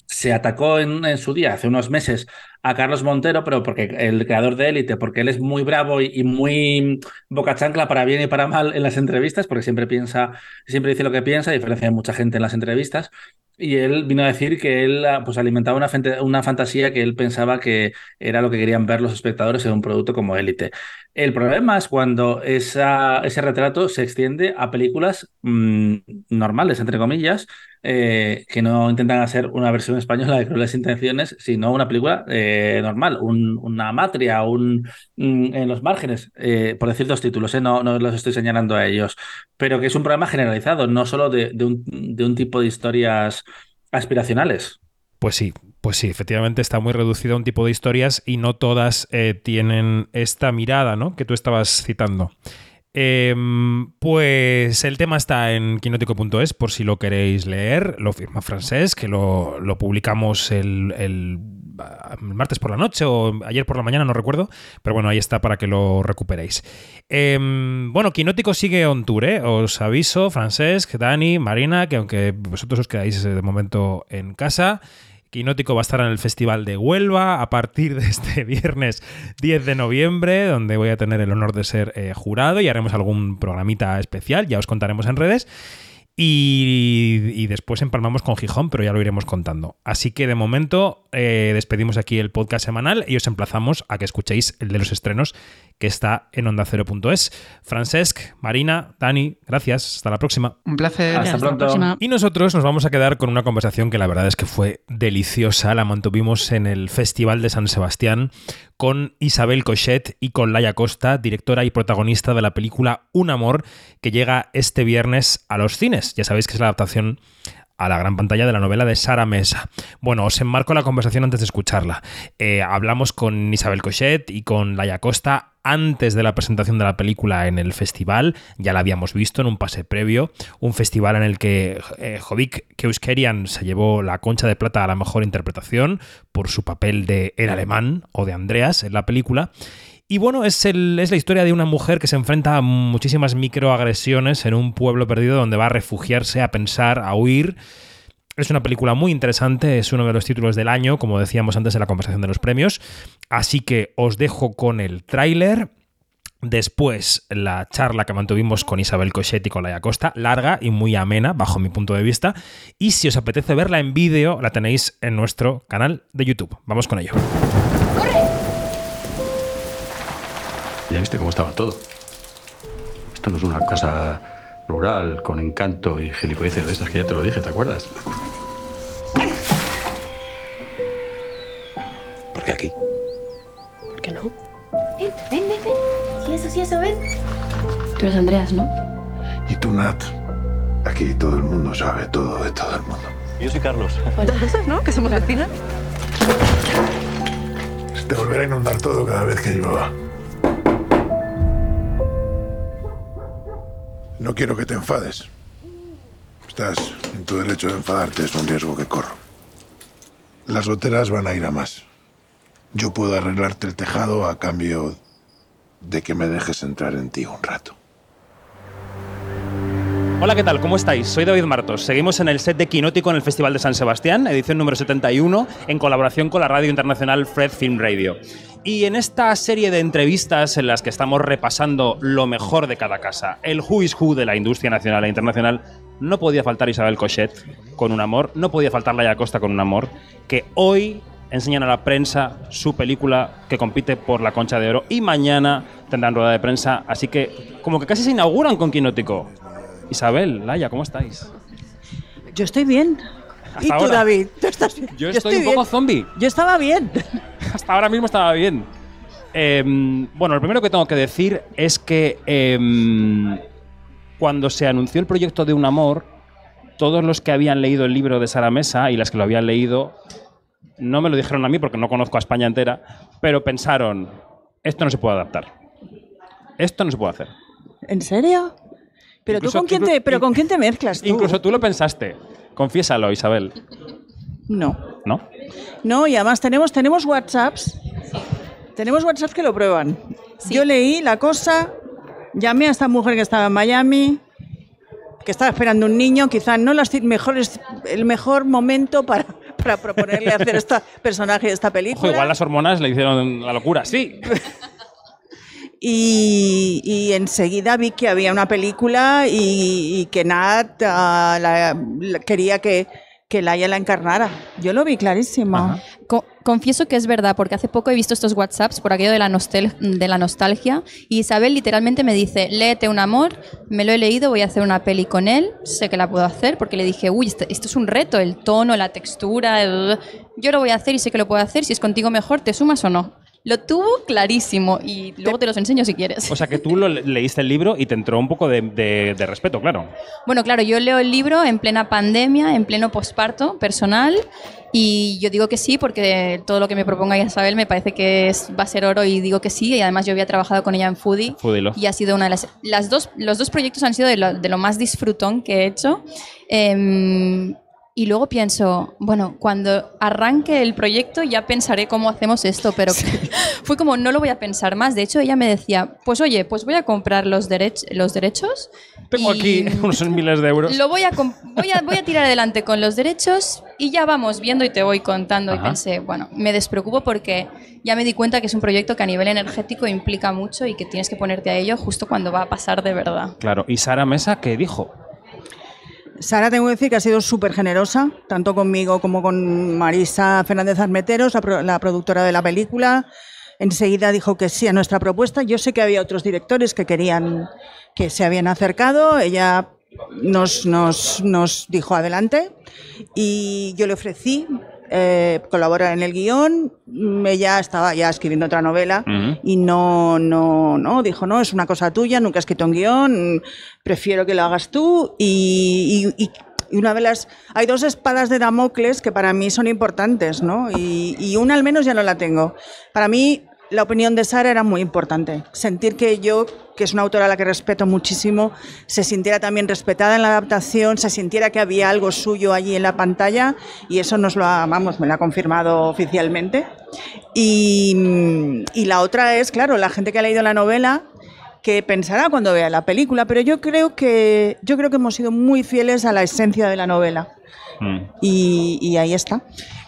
se atacó en, su día, hace unos meses, a Carlos Montero, pero porque el creador de Élite, porque él es muy bravo y, muy boca chancla para bien y para mal en las entrevistas, porque siempre piensa, siempre dice lo que piensa, a diferencia de mucha gente en las entrevistas. Y él vino a decir que él pues, alimentaba una, una fantasía que él pensaba que era lo que querían ver los espectadores en un producto como Élite. El problema es cuando ese retrato se extiende a películas mm, normales, entre comillas, eh, que no intentan hacer una versión española de Crueles Intenciones, sino una película eh, normal, una matria, un, en los márgenes, eh, por decir dos títulos, no, no los estoy señalando a ellos, pero que es un problema generalizado, no solo de, un, de un tipo de historias aspiracionales. Pues sí, pues sí, efectivamente está muy reducido a un tipo de historias y no todas tienen esta mirada ¿no? que tú estabas citando. Em, pues el tema está en quinótico.es por si lo queréis leer. Lo firma Francés, que lo, publicamos el, martes por la noche o ayer por la mañana, no recuerdo. Pero bueno, ahí está para que lo recuperéis. Em, bueno, Quinótico sigue on tour, ¿eh? Os aviso, Francesc, Dani, Marina, que aunque vosotros os quedáis de momento en casa. Quinótico va a estar en el Festival de Huelva a partir de este viernes 10 de noviembre, donde voy a tener el honor de ser eh, jurado y haremos algún programita especial, ya os contaremos en redes. Y, después empalmamos con Gijón, pero ya lo iremos contando. Así que de momento eh, despedimos aquí el podcast semanal y os emplazamos a que escuchéis el de los estrenos que está en onda0.es. Francesc, Marina, Dani, gracias. Hasta la próxima. Un placer. Hasta, pronto. Y nosotros nos vamos a quedar con una conversación que la verdad es que fue deliciosa. La mantuvimos en el Festival de San Sebastián con Isabel Cochet y con Laia Costa, directora y protagonista de la película Un Amor, que llega este viernes a los cines. Ya sabéis que es la adaptación a la gran pantalla de la novela de Sara Mesa. Bueno, os enmarco la conversación antes de escucharla. Eh, hablamos con Isabel Cochet y con Laia Costa antes de la presentación de la película en el festival, ya la habíamos visto en un pase previo, un festival en el que eh, Jovic Keuskerian se llevó la concha de plata a la mejor interpretación por su papel de El Alemán o de Andreas en la película. Y bueno, es, el, es la historia de una mujer que se enfrenta a muchísimas microagresiones en un pueblo perdido donde va a refugiarse, a pensar, a huir. Es una película muy interesante, es uno de los títulos del año, como decíamos antes en la conversación de los premios. Así que os dejo con el tráiler. Después, la charla que mantuvimos con Isabel Cochetti y con Laia Costa, larga y muy amena, bajo mi punto de vista. Y si os apetece verla en vídeo, la tenéis en nuestro canal de YouTube. Vamos con ello. Ya viste cómo estaba todo. Esto no es una casa rural, con encanto y gilipolleces de estas que ya te lo dije, ¿te acuerdas? ¿Por qué aquí? ¿Por qué no? Ven, ven, ven, ven. Sí, eso, sí, eso, ven. Tú eres Andreas, ¿no? Y tú, Nat. Aquí todo el mundo sabe todo de todo el mundo. Yo soy Carlos. Eso, ¿no? Que somos vecinos. Se te volverá a inundar todo cada vez que llueva. No quiero que te enfades. Estás en tu derecho de enfadarte, es un riesgo que corro. Las goteras van a ir a más. Yo puedo arreglarte el tejado a cambio de que me dejes entrar en ti un rato. Hola, ¿qué tal? ¿Cómo estáis? Soy David Martos. Seguimos en el set de Quinótico en el Festival de San Sebastián, edición número 71, en colaboración con la radio internacional Fred Film Radio. Y en esta serie de entrevistas en las que estamos repasando lo mejor de cada casa, el who is who de la industria nacional e internacional, no podía faltar Isabel Cochet con un amor, no podía faltar Laia Costa con un amor, que hoy enseñan a la prensa su película que compite por la Concha de Oro y mañana tendrán rueda de prensa, así que como que casi se inauguran con Quinótico. Isabel, Laia, ¿cómo estáis? Yo estoy bien. ¿Y tú, David? ¿Tú estás bien? Yo, estoy, un poco zombie. Yo estaba bien. Hasta ahora mismo estaba bien. Em, bueno, lo primero que tengo que decir es que em, cuando se anunció el proyecto de Un Amor, todos los que habían leído el libro de Sara Mesa y las que lo habían leído, no me lo dijeron a mí porque no conozco a España entera, pero pensaron, esto no se puede adaptar. Esto no se puede hacer. ¿En serio? ¿Pero, tú con quién te, ¿pero con quién te mezclas tú? Incluso tú lo pensaste. Confiésalo, Isabel. No. ¿No? No, y además tenemos, tenemos WhatsApps. Tenemos WhatsApps que lo prueban. Yo leí la cosa, llamé a esta mujer que estaba en Miami, que estaba esperando un niño, quizás no las mejores, el mejor momento para, para proponerle hacer este personaje de esta película. igual las hormonas le hicieron la locura, sí. Y, enseguida vi que había una película y, que Nat ah, quería que, que Laia la encarnara. Yo lo vi clarísimo. confieso que es verdad, porque hace poco he visto estos WhatsApps por aquello de la, de la nostalgia y Isabel literalmente me dice, léete un amor, me lo he leído, voy a hacer una peli con él, sé que la puedo hacer, porque le dije, uy, esto, esto es un reto, el tono, la textura, yo lo voy a hacer y sé que lo puedo hacer, si es contigo mejor, ¿te sumas o no? Lo tuvo clarísimo y luego te los enseño si quieres. O sea que tú lo leíste el libro y te entró un poco de, respeto, claro. Bueno, claro, yo leo el libro en plena pandemia, en pleno posparto personal y yo digo que sí porque todo lo que me proponga Isabel me parece que va a ser oro y digo que sí. Y además yo había trabajado con ella en Foodie, y ha sido una de las... las dos, los dos proyectos han sido de lo, más disfrutón que he hecho. Em, y luego pienso, bueno, cuando arranque el proyecto ya pensaré cómo hacemos esto, pero fue como, no lo voy a pensar más. De hecho, ella me decía, pues oye, pues voy a comprar los, los derechos. Tengo aquí unos miles de euros. Lo voy a, voy, a, voy a tirar adelante con los derechos y ya vamos viendo y te voy contando. Y pensé, bueno, me despreocupo porque ya me di cuenta que es un proyecto que a nivel energético implica mucho y que tienes que ponerte a ello justo cuando va a pasar de verdad. Claro, ¿y Sara Mesa qué dijo? Sara, tengo que decir que ha sido súper generosa, tanto conmigo como con Marisa Fernández Armeteros, la, productora de la película. Enseguida dijo que sí a nuestra propuesta. Yo sé que había otros directores que querían, que se habían acercado. Ella nos dijo adelante y yo le ofrecí eh, colaborar en el guion. Ella estaba ya escribiendo otra novela y no, no, no, dijo, no, es una cosa tuya, nunca he escrito un guion, prefiero que lo hagas tú. Y, y, una de las. Hay dos espadas de Damocles que para mí son importantes, ¿no? Y, y una al menos ya no la tengo. Para mí, la opinión de Sara era muy importante. Sentir que yo, que es una autora a la que respeto muchísimo, se sintiera también respetada en la adaptación, se sintiera que había algo suyo allí en la pantalla y eso nos lo ha, vamos, me lo ha confirmado oficialmente. Y, y la otra es, claro, la gente que ha leído la novela que pensará cuando vea la película, pero yo creo que yo creo que hemos sido muy fieles a la esencia de la novela. Mm. Y, y ahí está.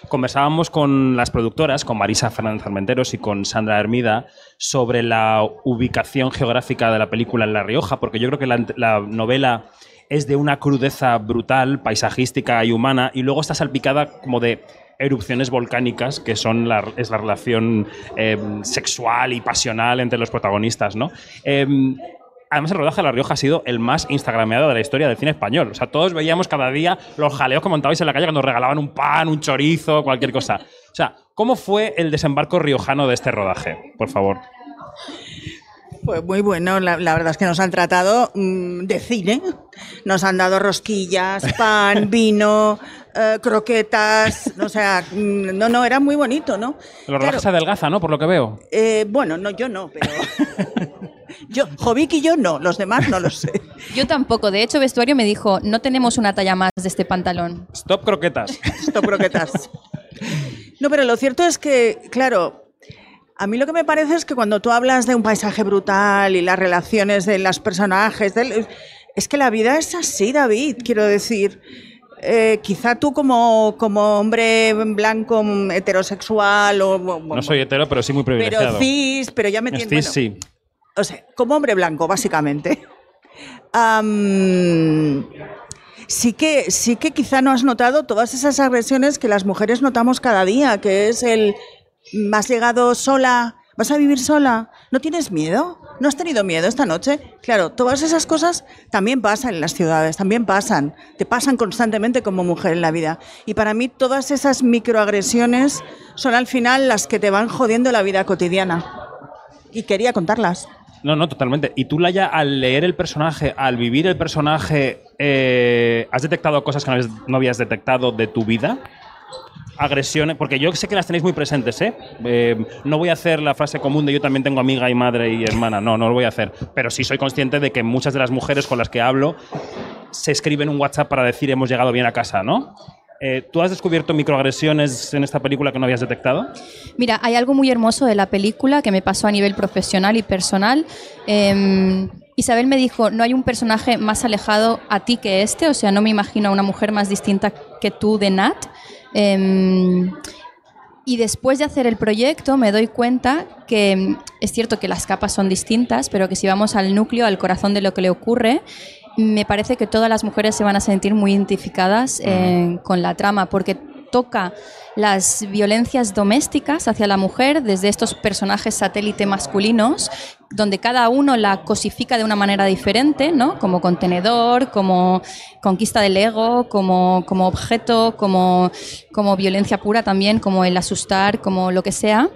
Conversábamos con las productoras, con Marisa Fernández Armenteros y con Sandra Hermida, sobre la ubicación geográfica de la película en La Rioja, porque yo creo que la, novela es de una crudeza brutal, paisajística y humana, y luego está salpicada como de erupciones volcánicas, que son la, es la relación em, sexual y pasional entre los protagonistas, ¿no? Em, Además, el rodaje de La Rioja ha sido el más instagrameado de la historia del cine español. O sea, todos veíamos cada día los jaleos que montabais en la calle cuando regalaban un pan, un chorizo, cualquier cosa. O sea, ¿cómo fue el desembarco riojano de este rodaje? Por favor. Pues muy bueno, la, verdad es que nos han tratado mm, de cine. Nos han dado rosquillas, pan, vino, eh, croquetas, o sea, mm, no, no, era muy bonito, ¿no? Los rodajes se adelgaza, ¿no? Por lo que veo. Eh, bueno, no, yo no, pero... Yo, Jovic y yo no, los demás no lo sé. Yo tampoco. De hecho, vestuario me dijo, no tenemos una talla más de este pantalón. Stop croquetas. Stop croquetas. No, pero lo cierto es que, claro, a mí lo que me parece es que cuando tú hablas de un paisaje brutal y las relaciones de los personajes, es que la vida es así, David, quiero decir. Eh, quizá tú como, como hombre blanco heterosexual o... No soy hetero, pero sí muy privilegiado. Pero cis, pero ya me entiendes. sí o sea, como hombre blanco, básicamente. sí que, sí que quizá no has notado todas esas agresiones que las mujeres notamos cada día, que es el más llegado sola, ¿Vas a vivir sola? ¿No tienes miedo? ¿No has tenido miedo esta noche? Claro, todas esas cosas también pasan en las ciudades, también pasan, te pasan constantemente como mujer en la vida. Y para mí todas esas microagresiones son al final las que te van jodiendo la vida cotidiana. Y quería contarlas. No, no, totalmente. Y tú, Laia, al leer el personaje, al vivir el personaje, eh, ¿has detectado cosas que no habías detectado de tu vida? Agresiones, porque yo sé que las tenéis muy presentes, ¿eh? ¿eh? No voy a hacer la frase común de yo también tengo amiga y madre y hermana, no, no lo voy a hacer, pero sí soy consciente de que muchas de las mujeres con las que hablo se escriben un WhatsApp para decir hemos llegado bien a casa, ¿no? Eh, ¿Tú has descubierto microagresiones en esta película que no habías detectado? Mira, hay algo muy hermoso de la película que me pasó a nivel profesional y personal. Em, Isabel me dijo, no hay un personaje más alejado a ti que este, o sea, no me imagino a una mujer más distinta que tú de Nat. Em, y después de hacer el proyecto me doy cuenta que em, es cierto que las capas son distintas, pero que si vamos al núcleo, al corazón de lo que le ocurre, me parece que todas las mujeres se van a sentir muy identificadas eh, con la trama, porque toca las violencias domésticas hacia la mujer desde estos personajes satélite masculinos, donde cada uno la cosifica de una manera diferente, ¿no? Como contenedor, como conquista del ego, como, como objeto, como, como violencia pura también, como el asustar, como lo que sea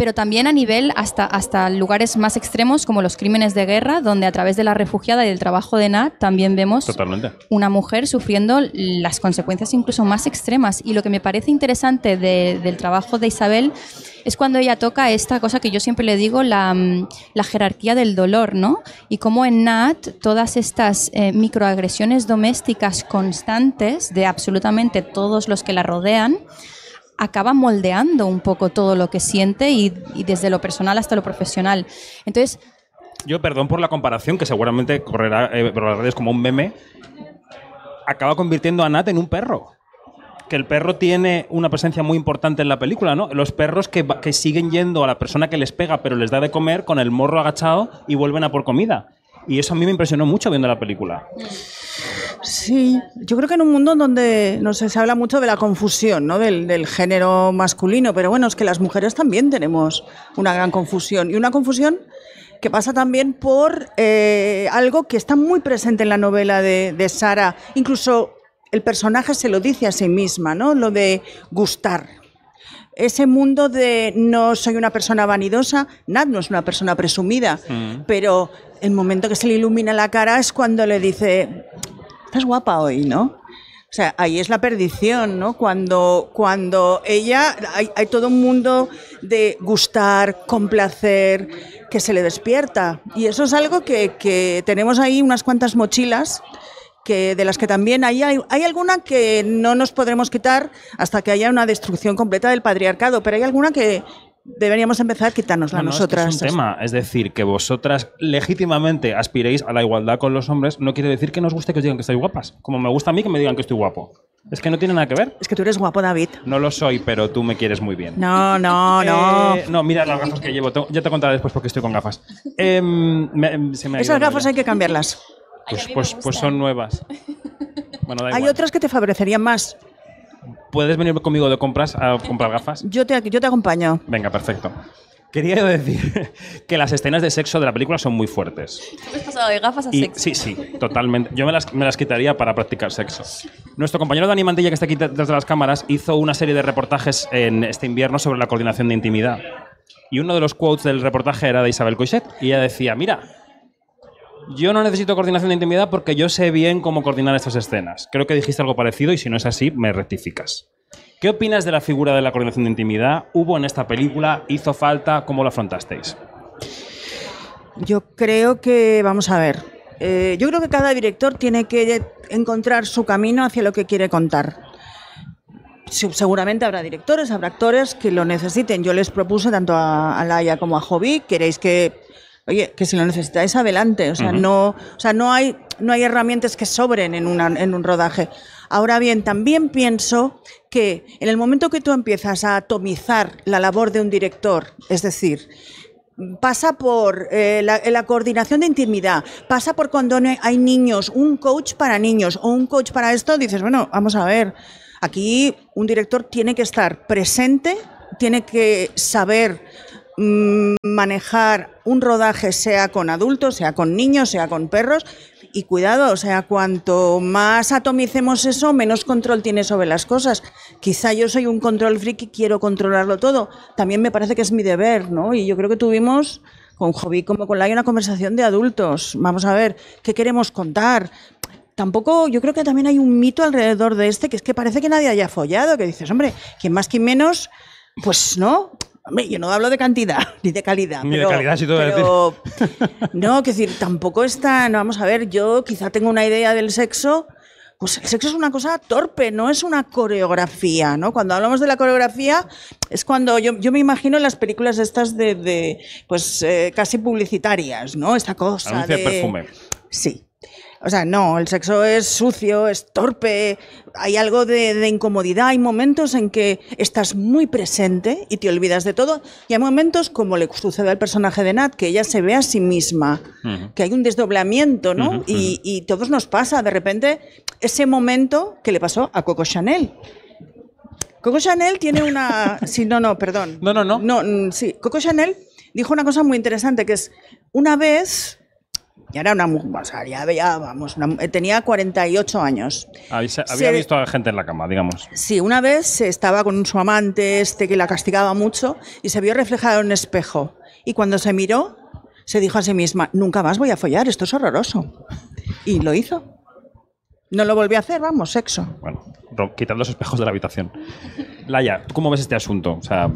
pero también a nivel hasta, hasta lugares más extremos como los crímenes de guerra, donde a través de la refugiada y del trabajo de Nat también vemos una mujer sufriendo las consecuencias incluso más extremas. Y lo que me parece interesante del trabajo de Isabel es cuando ella toca esta cosa que yo siempre le digo, la, mm, jerarquía del dolor, ¿no? Y cómo en Nat todas estas eh, microagresiones domésticas constantes de absolutamente todos los que la rodean, acaba moldeando un poco todo lo que siente y, desde lo personal hasta lo profesional. Entonces... Yo, perdón por la comparación, que seguramente correrá eh, por las redes como un meme, acaba convirtiendo a Nat en un perro que el perro tiene una presencia muy importante en la película, ¿no? Los perros que, que, siguen yendo a la persona que les pega pero les da de comer con el morro agachado y vuelven a por comida. Y eso a mí me impresionó mucho viendo la película. Sí, yo creo que en un mundo donde no sé, se habla mucho de la confusión ¿no? del, género masculino, pero bueno, es que las mujeres también tenemos una gran confusión. Y una confusión que pasa también por eh, algo que está muy presente en la novela de, de Sara. Incluso el personaje se lo dice a sí misma, ¿no? Lo de gustar ese mundo de no soy una persona vanidosa, Nat no es una persona presumida, mm. pero el momento que se le ilumina la cara es cuando le dice, estás guapa hoy, ¿no? O sea, ahí es la perdición, ¿no? Cuando, cuando ella, hay, hay todo un mundo de gustar, complacer, que se le despierta. Y eso es algo que, que tenemos ahí unas cuantas mochilas que de las que también hay, hay, alguna que no nos podremos quitar hasta que haya una destrucción completa del patriarcado, pero hay alguna que deberíamos empezar a quitárnosla nosotras. Es, un tema, es decir, que vosotras legítimamente aspiréis a la igualdad con los hombres, no quiere decir que nos guste que os digan que estáis guapas, como me gusta a mí que me digan que estoy guapo. Es que no tiene nada que ver. Es que tú eres guapo, David. No lo soy, pero tú me quieres muy bien. No, no, no. Eh, no, mira las gafas que llevo. Ya te contaré después porque estoy con gafas. Em, Esas gafas hay que cambiarlas. Pues, pues, pues, son nuevas. Hay otras que te favorecerían más. ¿Puedes venir conmigo de compras a comprar gafas? Yo te, yo te acompaño. Venga, perfecto. Quería decir que las escenas de sexo de la película son muy fuertes. has pasado de gafas a sexo? Sí, sí, totalmente. Yo me las, me las, quitaría para practicar sexo. Nuestro compañero Dani Mantilla, que está aquí detrás de las cámaras, hizo una serie de reportajes en este invierno sobre la coordinación de intimidad. Y uno de los quotes del reportaje era de Isabel Coixet. Y ella decía, mira, yo no necesito coordinación de intimidad porque yo sé bien cómo coordinar estas escenas. Creo que dijiste algo parecido y si no es así, me rectificas. ¿Qué opinas de la figura de la coordinación de intimidad? ¿Hubo en esta película? ¿Hizo falta? ¿Cómo la afrontasteis? Yo creo que, vamos a ver, eh, yo creo que cada director tiene que encontrar su camino hacia lo que quiere contar. Seguramente habrá directores, habrá actores que lo necesiten. Yo les propuse tanto a, a Laia como a Jovi, queréis que oye, que si lo necesitáis, adelante. O sea, no, o sea, no hay, no hay herramientas que sobren en, una, en un rodaje. Ahora bien, también pienso que en el momento que tú empiezas a atomizar la labor de un director, es decir, pasa por eh, la, la, coordinación de intimidad, pasa por cuando hay niños, un coach para niños o un coach para esto, dices, bueno, vamos a ver, aquí un director tiene que estar presente, tiene que saber manejar un rodaje, sea con adultos, sea con niños, sea con perros. Y cuidado, o sea, cuanto más atomicemos eso, menos control tiene sobre las cosas. Quizá yo soy un control freak y quiero controlarlo todo. También me parece que es mi deber, ¿no? Y yo creo que tuvimos con Jovi como con la una conversación de adultos. Vamos a ver, ¿qué queremos contar? Tampoco, yo creo que también hay un mito alrededor de este, que es que parece que nadie haya follado, que dices, hombre, quien más, quien menos, pues no, Hombre, yo no hablo de cantidad ni de calidad. Ni de calidad, si todo pero, No, que decir, tampoco está. No, vamos a ver, yo quizá tengo una idea del sexo. Pues el sexo es una cosa torpe, no es una coreografía, ¿no? Cuando hablamos de la coreografía es cuando yo, yo me imagino en las películas estas de, de pues eh, casi publicitarias, ¿no? Esta cosa de perfume. Sí, o sea, no, el sexo es sucio, es torpe, hay algo de, incomodidad, hay momentos en que estás muy presente y te olvidas de todo, y hay momentos como le sucede al personaje de Nat, que ella se ve a sí misma, que hay un desdoblamiento, ¿no? y, y todos nos pasa, de repente, ese momento que le pasó a Coco Chanel. Coco Chanel tiene una... Sí, no, no, perdón. No, no, no. No, mm, sí. Coco Chanel dijo una cosa muy interesante, que es, una vez ya era una o sea, ya veía, vamos, tenía 48 años. Había, visto a gente en la cama, digamos. Sí, una vez estaba con su amante este que la castigaba mucho y se vio reflejado en un espejo. Y cuando se miró, se dijo a sí misma, nunca más voy a follar, esto es horroroso. Y lo hizo. No lo volvió a hacer, vamos, sexo. Bueno, quitar los espejos de la habitación. Laia, ¿tú cómo ves este asunto? O sea...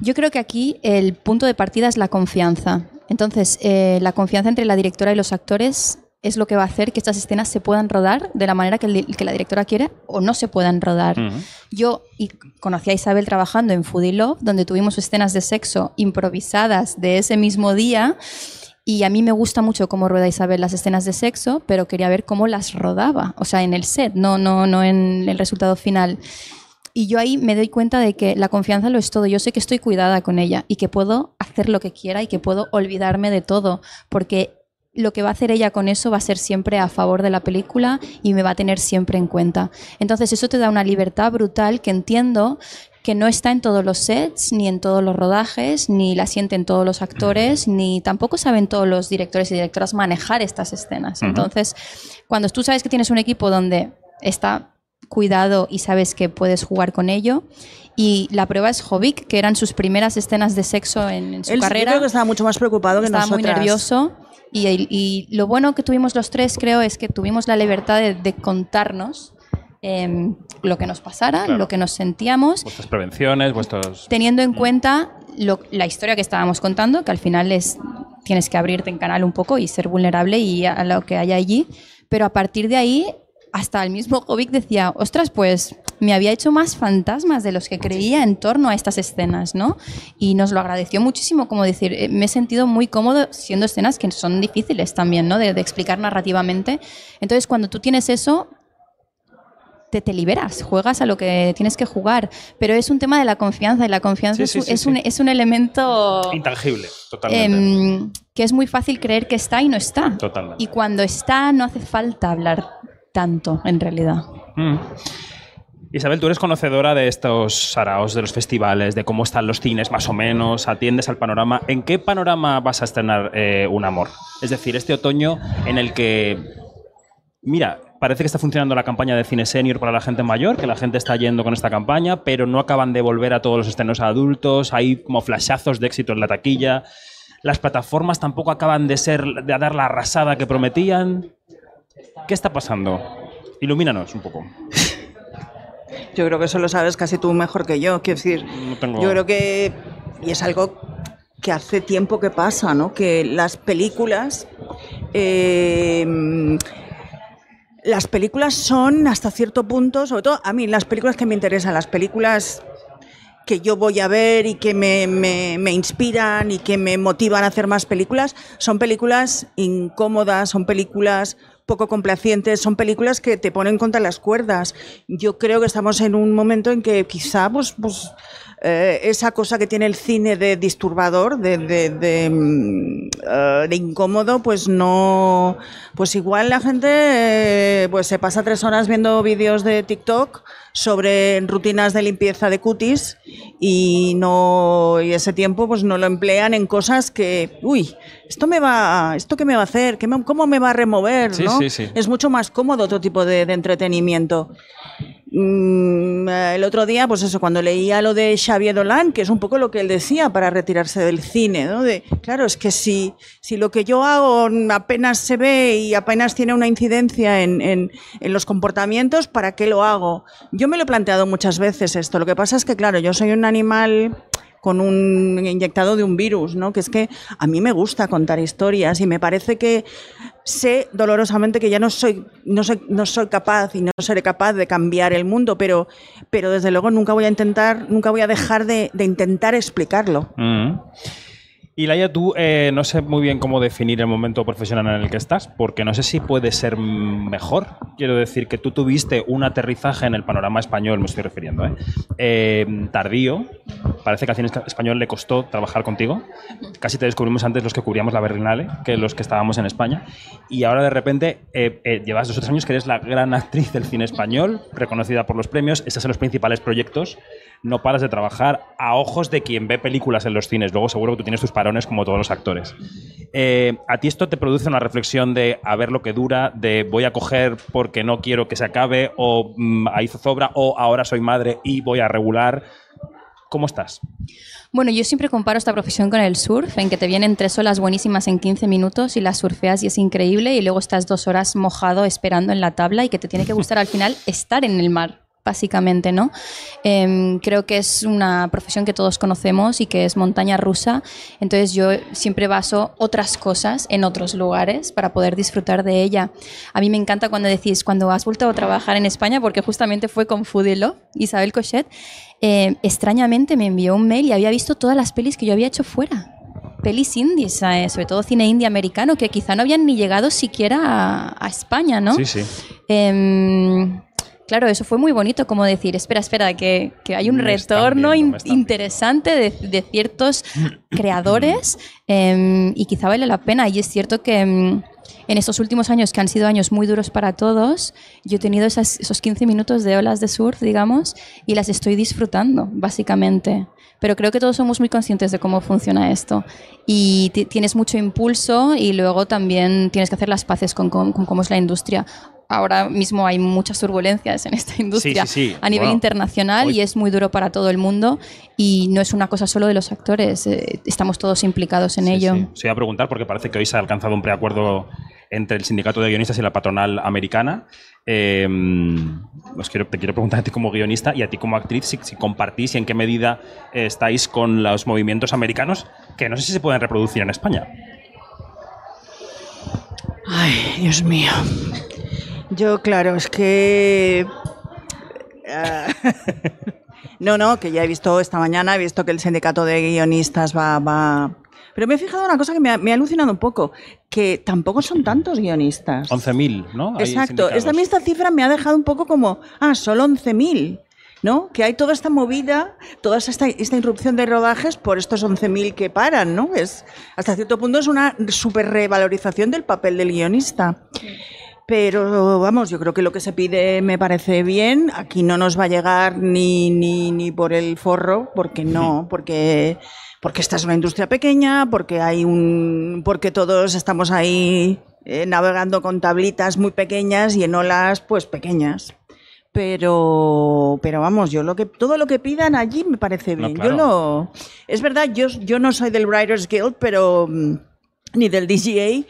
Yo creo que aquí el punto de partida es la confianza. Entonces, eh, la confianza entre la directora y los actores es lo que va a hacer que estas escenas se puedan rodar de la manera que, la directora quiere o no se puedan rodar. Yo y conocí a Isabel trabajando en Foodie Love, donde tuvimos escenas de sexo improvisadas de ese mismo día. Y a mí me gusta mucho cómo rueda Isabel las escenas de sexo, pero quería ver cómo las rodaba, o sea, en el set, no, no, no en el resultado final. Y yo ahí me doy cuenta de que la confianza lo es todo. Yo sé que estoy cuidada con ella y que puedo hacer lo que quiera y que puedo olvidarme de todo, porque lo que va a hacer ella con eso va a ser siempre a favor de la película y me va a tener siempre en cuenta. Entonces eso te da una libertad brutal que entiendo que no está en todos los sets, ni en todos los rodajes, ni la sienten todos los actores, ni tampoco saben todos los directores y directoras manejar estas escenas. Entonces, cuando tú sabes que tienes un equipo donde está cuidado y sabes que puedes jugar con ello. Y la prueba es Jovic, que eran sus primeras escenas de sexo en, su carrera. Yo creo que estaba mucho más preocupado que estaba muy nervioso. Y, y, lo bueno que tuvimos los tres, creo, es que tuvimos la libertad de, contarnos em, lo que nos pasara, lo que nos sentíamos. Vuestras prevenciones, vuestros... Teniendo en cuenta la historia que estábamos contando, que al final es tienes que abrirte en canal un poco y ser vulnerable y a lo que hay allí. Pero a partir de ahí hasta el mismo Jovic decía, ostras, pues me había hecho más fantasmas de los que creía en torno a estas escenas, ¿no? Y nos lo agradeció muchísimo, como decir, eh, me he sentido muy cómodo siendo escenas que son difíciles también, ¿no? De, explicar narrativamente. Entonces, cuando tú tienes eso, te, te, liberas, juegas a lo que tienes que jugar, pero es un tema de la confianza y la confianza es, un, es, un, elemento intangible, totalmente. Em, que es muy fácil creer que está y no está. Totalmente. Y cuando está no hace falta hablar tanto, en realidad. Mm. Isabel, tú eres conocedora de estos saraos, de los festivales, de cómo están los cines más o menos, atiendes al panorama. ¿En qué panorama vas a estrenar eh, Un Amor? Es decir, este otoño en el que, mira, parece que está funcionando la campaña de cine senior para la gente mayor, que la gente está yendo con esta campaña, pero no acaban de volver a todos los estrenos adultos, hay como flashazos de éxito en la taquilla. Las plataformas tampoco acaban de ser de dar la arrasada que prometían. ¿Qué está pasando? Ilumínanos un poco. Yo creo que eso lo sabes casi tú mejor que yo. Quiero decir, yo creo que, y es algo que hace tiempo que pasa, ¿no? Que las películas, em, las películas son hasta cierto punto, sobre todo a mí, las películas que me interesan, las películas que yo voy a ver y que me, me, inspiran y que me motivan a hacer más películas, son películas incómodas, son películas poco complacientes, son películas que te ponen contra las cuerdas. Yo creo que estamos en un momento en que quizá pues, pues eh, esa cosa que tiene el cine de disturbador, de, de, mm, eh, incómodo, pues no, pues igual la gente eh, pues se pasa tres horas viendo vídeos de TikTok sobre rutinas de limpieza de cutis y no y ese tiempo pues no lo emplean en cosas que uy esto me va esto qué me va a hacer ¿Qué cómo me va a remover ¿no? es mucho más cómodo otro tipo de, de entretenimiento el otro día, pues eso, cuando leía lo de Xavier Dolan, que es un poco lo que él decía para retirarse del cine, ¿no? De, claro, es que si, si lo que yo hago apenas se ve y apenas tiene una incidencia en, en, en los comportamientos, ¿para qué lo hago? Yo me lo he planteado muchas veces esto. Lo que pasa es que, claro, yo soy un animal con un inyectado de un virus, ¿no? Que es que a mí me gusta contar historias y me parece que sé dolorosamente que ya no soy, no soy, no soy capaz y no seré capaz de cambiar el mundo, pero, pero desde luego nunca voy a intentar, nunca voy a dejar de, intentar explicarlo. Mm. Y Laia, tú eh, no sé muy bien cómo definir el momento profesional en el que estás, porque no sé si puede ser mejor. Quiero decir que tú tuviste un aterrizaje en el panorama español, me estoy refiriendo, ¿eh? Eh, tardío. Parece que al cine español le costó trabajar contigo. Casi te descubrimos antes los que cubríamos la Berlinale que los que estábamos en España. Y ahora de repente llevas dos o tres años que eres la gran actriz del cine español, reconocida por los premios. Estos son los principales proyectos no paras de trabajar a ojos de quien ve películas en los cines. Luego seguro que tú tienes tus parones como todos los actores. Eh, ¿A ti esto te produce una reflexión de a ver lo que dura, de voy a coger porque no quiero que se acabe, o mm, ahí zozobra, o ahora soy madre y voy a regular? ¿Cómo estás? Bueno, yo siempre comparo esta profesión con el surf, en que te vienen tres olas buenísimas en 15 minutos y las surfeas y es increíble, y luego estás dos horas mojado esperando en la tabla y que te tiene que gustar al final estar en el mar básicamente, ¿no? Em, creo que es una profesión que todos conocemos y que es montaña rusa, entonces yo siempre baso otras cosas en otros lugares para poder disfrutar de ella. A mí me encanta cuando decís, cuando has vuelto a trabajar en España, porque justamente fue con Foodie Isabel Cochet, eh, extrañamente me envió un mail y había visto todas las pelis que yo había hecho fuera pelis indies, eh, sobre todo cine indie americano, que quizá no habían ni llegado siquiera a, España, ¿no? Sí, sí. Claro, eso fue muy bonito, como decir, espera, espera, que, hay un retorno interesante de, ciertos creadores em, y quizá vale la pena. Y es cierto que em, en estos últimos años, que han sido años muy duros para todos, yo he tenido esos 15 minutos de olas de surf, digamos, y las estoy disfrutando, básicamente. Pero creo que todos somos muy conscientes de cómo funciona esto. Y tienes mucho impulso y luego también tienes que hacer las paces con, con cómo es la industria ahora mismo hay muchas turbulencias en esta industria a nivel internacional y es muy duro para todo el mundo y no es una cosa solo de los actores, eh, estamos todos implicados en ello. Se iba a preguntar porque parece que hoy se ha alcanzado un preacuerdo entre el sindicato de guionistas y la patronal americana. Eh, quiero, te quiero preguntar a ti como guionista y a ti como actriz si, compartís y en qué medida estáis con los movimientos americanos que no sé si se pueden reproducir en España. Ay, Dios mío. Yo, claro, es que... Ah, no, no, que ya he visto esta mañana, he visto que el sindicato de guionistas va... va... Pero me he fijado una cosa que me ha, alucinado un poco, que tampoco son tantos guionistas. 11.000, ¿no? Exacto. Esta, esta cifra me ha dejado un poco como, ah, solo 11.000. ¿no? Que hay toda esta movida, toda esta, esta interrupción de rodajes por estos 11.000 que paran, ¿no? Es, hasta cierto punto es una super revalorización del papel del guionista. Pero vamos, yo creo que lo que se pide me parece bien. Aquí no nos va a llegar ni, ni, ni por el forro, porque no, porque, porque esta es una industria pequeña, porque hay un, porque todos estamos ahí eh, navegando con tablitas muy pequeñas y en olas pues pequeñas. Pero, pero vamos, yo lo que todo lo que pidan allí me parece bien. Yo no, es verdad, yo, yo no soy del Writers Guild, pero mm, ni del DGA,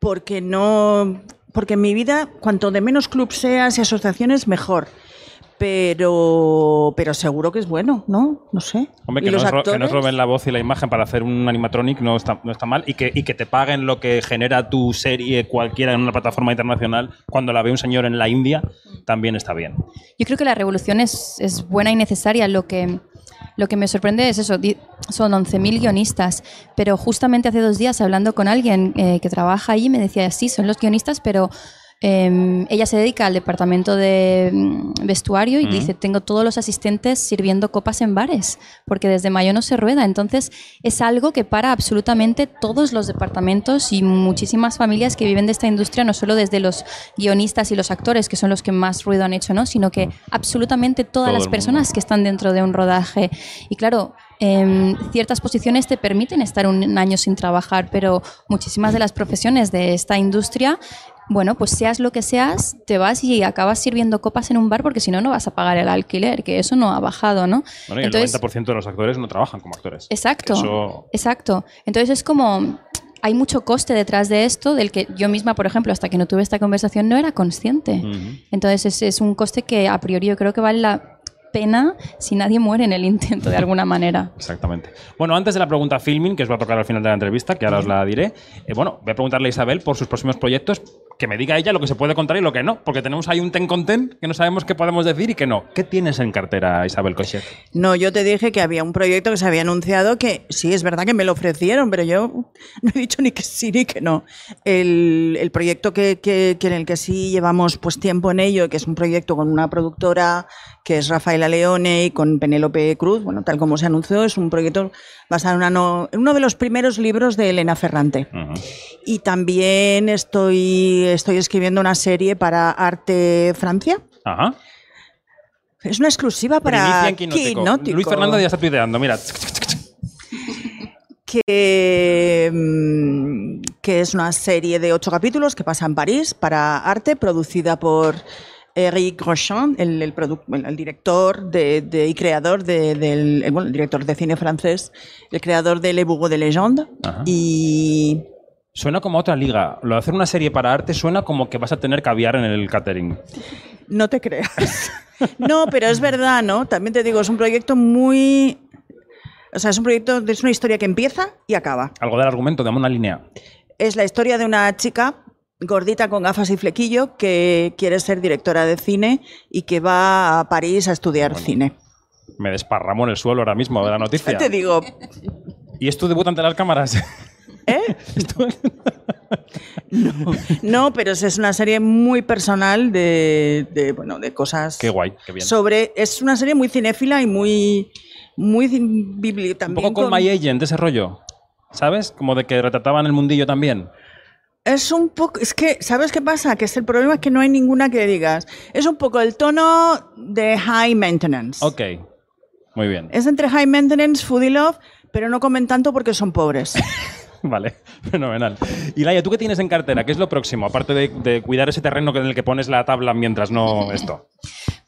porque no porque en mi vida, cuanto de menos club seas y asociaciones, mejor. Pero, pero seguro que es bueno, ¿no? No sé. Hombre, que, nos, roben la voz y la imagen para hacer un animatronic no está, no está mal. Y que, y que te paguen lo que genera tu serie cualquiera en una plataforma internacional cuando la ve un señor en la India, también está bien. Yo creo que la revolución es, es buena y necesaria. Lo que, lo que me sorprende es eso, son 11.000 guionistas, pero justamente hace dos días hablando con alguien eh, que trabaja allí me decía, sí, son los guionistas, pero Em, ella se dedica al departamento de mm, vestuario y dice, tengo todos los asistentes sirviendo copas en bares, porque desde mayo no se rueda. Entonces es algo que para absolutamente todos los departamentos y muchísimas familias que viven de esta industria, no solo desde los guionistas y los actores, que son los que más ruido han hecho, ¿no? sino que absolutamente todas Todo las personas que están dentro de un rodaje. Y claro, em, ciertas posiciones te permiten estar un año sin trabajar, pero muchísimas de las profesiones de esta industria bueno, pues seas lo que seas, te vas y acabas sirviendo copas en un bar porque si no, no vas a pagar el alquiler, que eso no ha bajado, ¿no? Bueno, y el 90% de los actores no trabajan como actores. Exacto, Eso- exacto. Entonces es como, hay mucho coste detrás de esto, del que yo misma, por ejemplo, hasta que no tuve esta conversación, no era consciente. Entonces es, es un coste que a priori yo creo que vale la pena si nadie muere en el intento de alguna manera. Exactamente. Bueno, antes de la pregunta filming, que os va a tocar al final de la entrevista, que ahora os la diré, eh, bueno, voy a preguntarle a Isabel por sus próximos proyectos, que me diga ella lo que se puede contar y lo que no, porque tenemos ahí un ten con ten que no sabemos qué podemos decir y qué no. ¿Qué tienes en cartera, Isabel Cochet? No, yo te dije que había un proyecto que se había anunciado que sí, es verdad que me lo ofrecieron, pero yo no he dicho ni que sí ni que no. El, el proyecto que, que- que en el que sí llevamos pues tiempo en ello, que es un proyecto con una productora que es Rafaela Leone y con Penélope Cruz, bueno, tal como se anunció, es un proyecto basado en, una no- en uno de los primeros libros de Elena Ferrante. Y también estoy, estoy escribiendo una serie para Arte Francia. Ajá. Es una exclusiva para. Quinótico. Luis Fernando ya está tuiteando, mira. que, mm, que es una serie de ocho capítulos que pasa en París para arte, producida por Eric Rochon, el, el el director de, de- y creador de- del el, bueno, el director de cine francés, el creador de Le Bourreau de Légende. Y Suena como otra liga. Lo de hacer una serie para arte suena como que vas a tener caviar en el catering. no te creas. No, pero es verdad, ¿no? También te digo, es un proyecto muy... O sea, es un proyecto, es una historia que empieza y acaba. Algo del argumento, dame una línea. Es la historia de una chica gordita con gafas y flequillo que quiere ser directora de cine y que va a París a estudiar cine. Me desparramo en el suelo ahora mismo de la noticia. Te digo, ¿Y es tu debut ante las cámaras? no, pero es una serie muy personal de, de, bueno, de cosas Qué guay, qué bien. sobre... Es una serie muy cinéfila y muy... Muy Un poco con con- My Agent, ese rollo. ¿Sabes? Como de que retrataban el mundillo también. Es un poco, es que, ¿sabes qué pasa? Que es el problema es que no hay ninguna que digas. Es un poco el tono de high maintenance. Ok. Muy bien. Es entre high maintenance, foodie love, pero no comen tanto porque son pobres. Vale, fenomenal. Y Laia, ¿tú qué tienes en cartera? ¿Qué es lo próximo? Aparte de, de cuidar ese terreno en el que pones la tabla mientras no esto.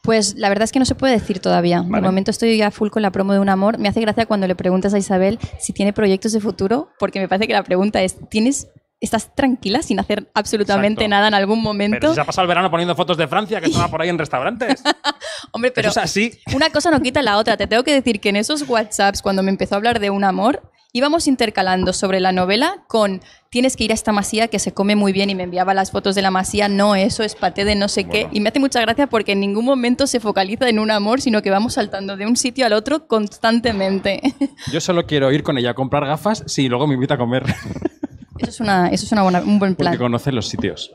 Pues la verdad es que no se puede decir todavía. De Vale. momento estoy ya full con la promo de un amor. Me hace gracia cuando le preguntas a Isabel si tiene proyectos de futuro, porque me parece que la pregunta es, ¿tienes, ¿estás tranquila sin hacer absolutamente Exacto. nada en algún Pero momento? si se ha pasado el verano poniendo fotos de Francia que estaba por ahí en restaurantes. Hombre, pero Eso es así. una cosa no quita la otra. Te tengo que decir que en esos WhatsApps, cuando me empezó a hablar de un amor, íbamos intercalando sobre la novela con tienes que ir a esta masía que se come muy bien y me enviaba las fotos de la masía, no, eso es paté de no sé qué. Y me hace mucha gracia porque en ningún momento se focaliza en un amor, sino que vamos saltando de un sitio al otro constantemente. Yo solo quiero ir con ella a comprar gafas si luego me invita a comer. Eso es, una, eso es una buena, un buen plan. Porque conoce los sitios.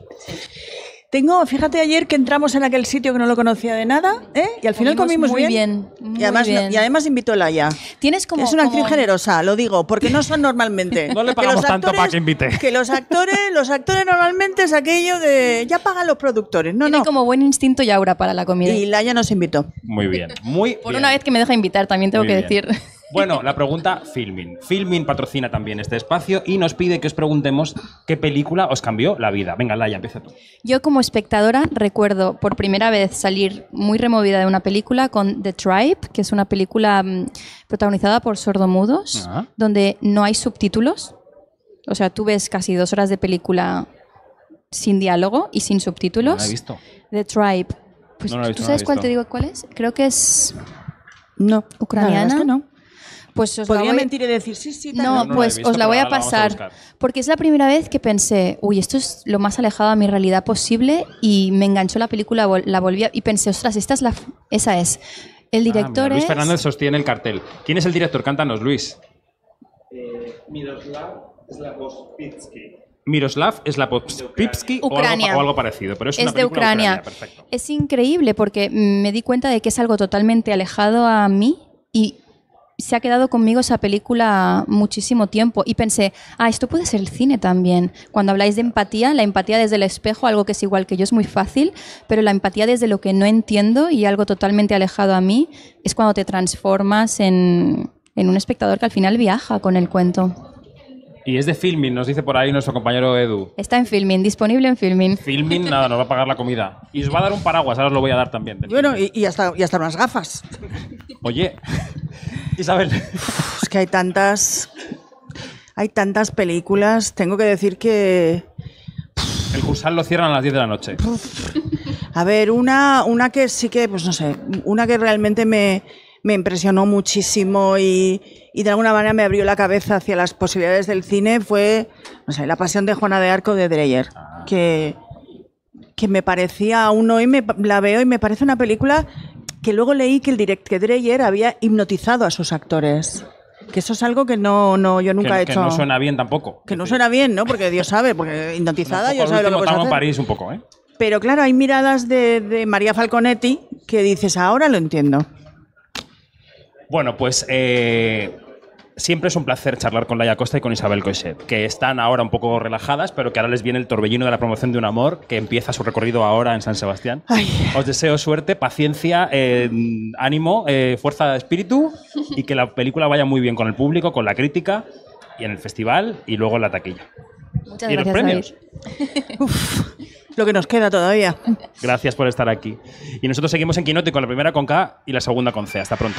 Tengo, fíjate ayer que entramos en aquel sitio que no lo conocía de nada, ¿eh? Y al final Comimos comimos muy bien. bien, muy y, además, bien. y además invitó Laia. Tienes como... es una actriz como- generosa, lo digo, porque no son normalmente. No le Que los pagamos tanto para actores- que invite. Que los actores, los actores normalmente es aquello de ya pagan los productores. No, Tiene no. como buen instinto y aura para la comida. Y Laia nos invitó. Muy bien. Muy Por bien. una vez que me deja invitar, también tengo Muy que bien. decir. Bueno, la pregunta Filmin. Filmin patrocina también este espacio y nos pide que os preguntemos qué película os cambió la vida. Venga, Laia, empieza tú. Yo como espectadora recuerdo por primera vez salir muy removida de una película con The Tribe, que es una película mm, protagonizada por sordomudos, Ah. donde no hay subtítulos. O sea, tú ves casi dos horas de película sin diálogo y sin subtítulos. No la he visto. The Tribe. Pues, No la he visto, ¿Tú no la he sabes cuál te digo cuál es? Creo que es No. ucraniana. La verdad es que no. Pues os la Podría voy- mentir y decir sí, sí, tal. No, No, no la he pues visto, os la voy a la pasar. porque es la primera vez que pensé, uy, esto es lo más alejado a mi realidad posible y me enganchó la película, la volví a- y pensé, ostras, esta es la, esa es. El Ah, director mira, Luis es Fernández sostiene el cartel. ¿Quién es el director? Cántanos, Luis. Miroslav Slavovitsky. Miroslav Slavopipsky o algo, o algo, parecido, pero es, es de Ucrania. Ucrania es increíble porque me di cuenta de que es algo totalmente alejado a mí y se ha quedado conmigo esa película muchísimo tiempo y pensé, ah, esto puede ser el cine también. Cuando habláis de empatía, la empatía desde el espejo, algo que es igual que yo, es muy fácil, pero la empatía desde lo que no entiendo y algo totalmente alejado a mí, es cuando te transformas en, en un espectador que al final viaja con el cuento. Y es de Filming, nos dice por ahí nuestro compañero Edu. Está en Filming, disponible en Filming. Filming, nada, nos va a pagar la comida. Y os va a dar un paraguas, ahora os lo voy a dar también. Bueno, y, hasta, y hasta unas gafas. Oye, Isabel. es que hay tantas. Hay tantas películas. Tengo que decir que. El Cursal lo cierran a las 10 de la noche. A ver, una, una que sí que, pues no sé, una que realmente me, me impresionó muchísimo y, y, de alguna manera me abrió la cabeza hacia las posibilidades del cine fue, no sé, La Pasión de Juana de Arco de Dreyer, ah. que, que me parecía, aún hoy me, la veo y me parece una película que luego leí que el direct que Dreyer había hipnotizado a sus actores. Que eso es algo que no, no yo nunca he hecho. Que no suena bien tampoco. Que no suena bien, ¿no? Porque Dios sabe, porque hipnotizada, Dios sabe lo que hacer. París un poco, ¿eh? Pero claro, hay miradas de, de María Falconetti que dices, ahora lo entiendo. Bueno, pues eh, siempre es un placer charlar con Laia Costa y con Isabel Coixet, que están ahora un poco relajadas, pero que ahora les viene el torbellino de la promoción de un amor que empieza su recorrido ahora en San Sebastián. Os deseo suerte, paciencia, eh, ánimo, eh, fuerza de espíritu y que la película vaya muy bien con el público, con la crítica y en el festival y luego en la taquilla. Muchas y gracias, los premios. lo que nos queda todavía. Gracias por estar aquí. Y nosotros seguimos en Quinote con la primera con K y la segunda con C. Hasta pronto.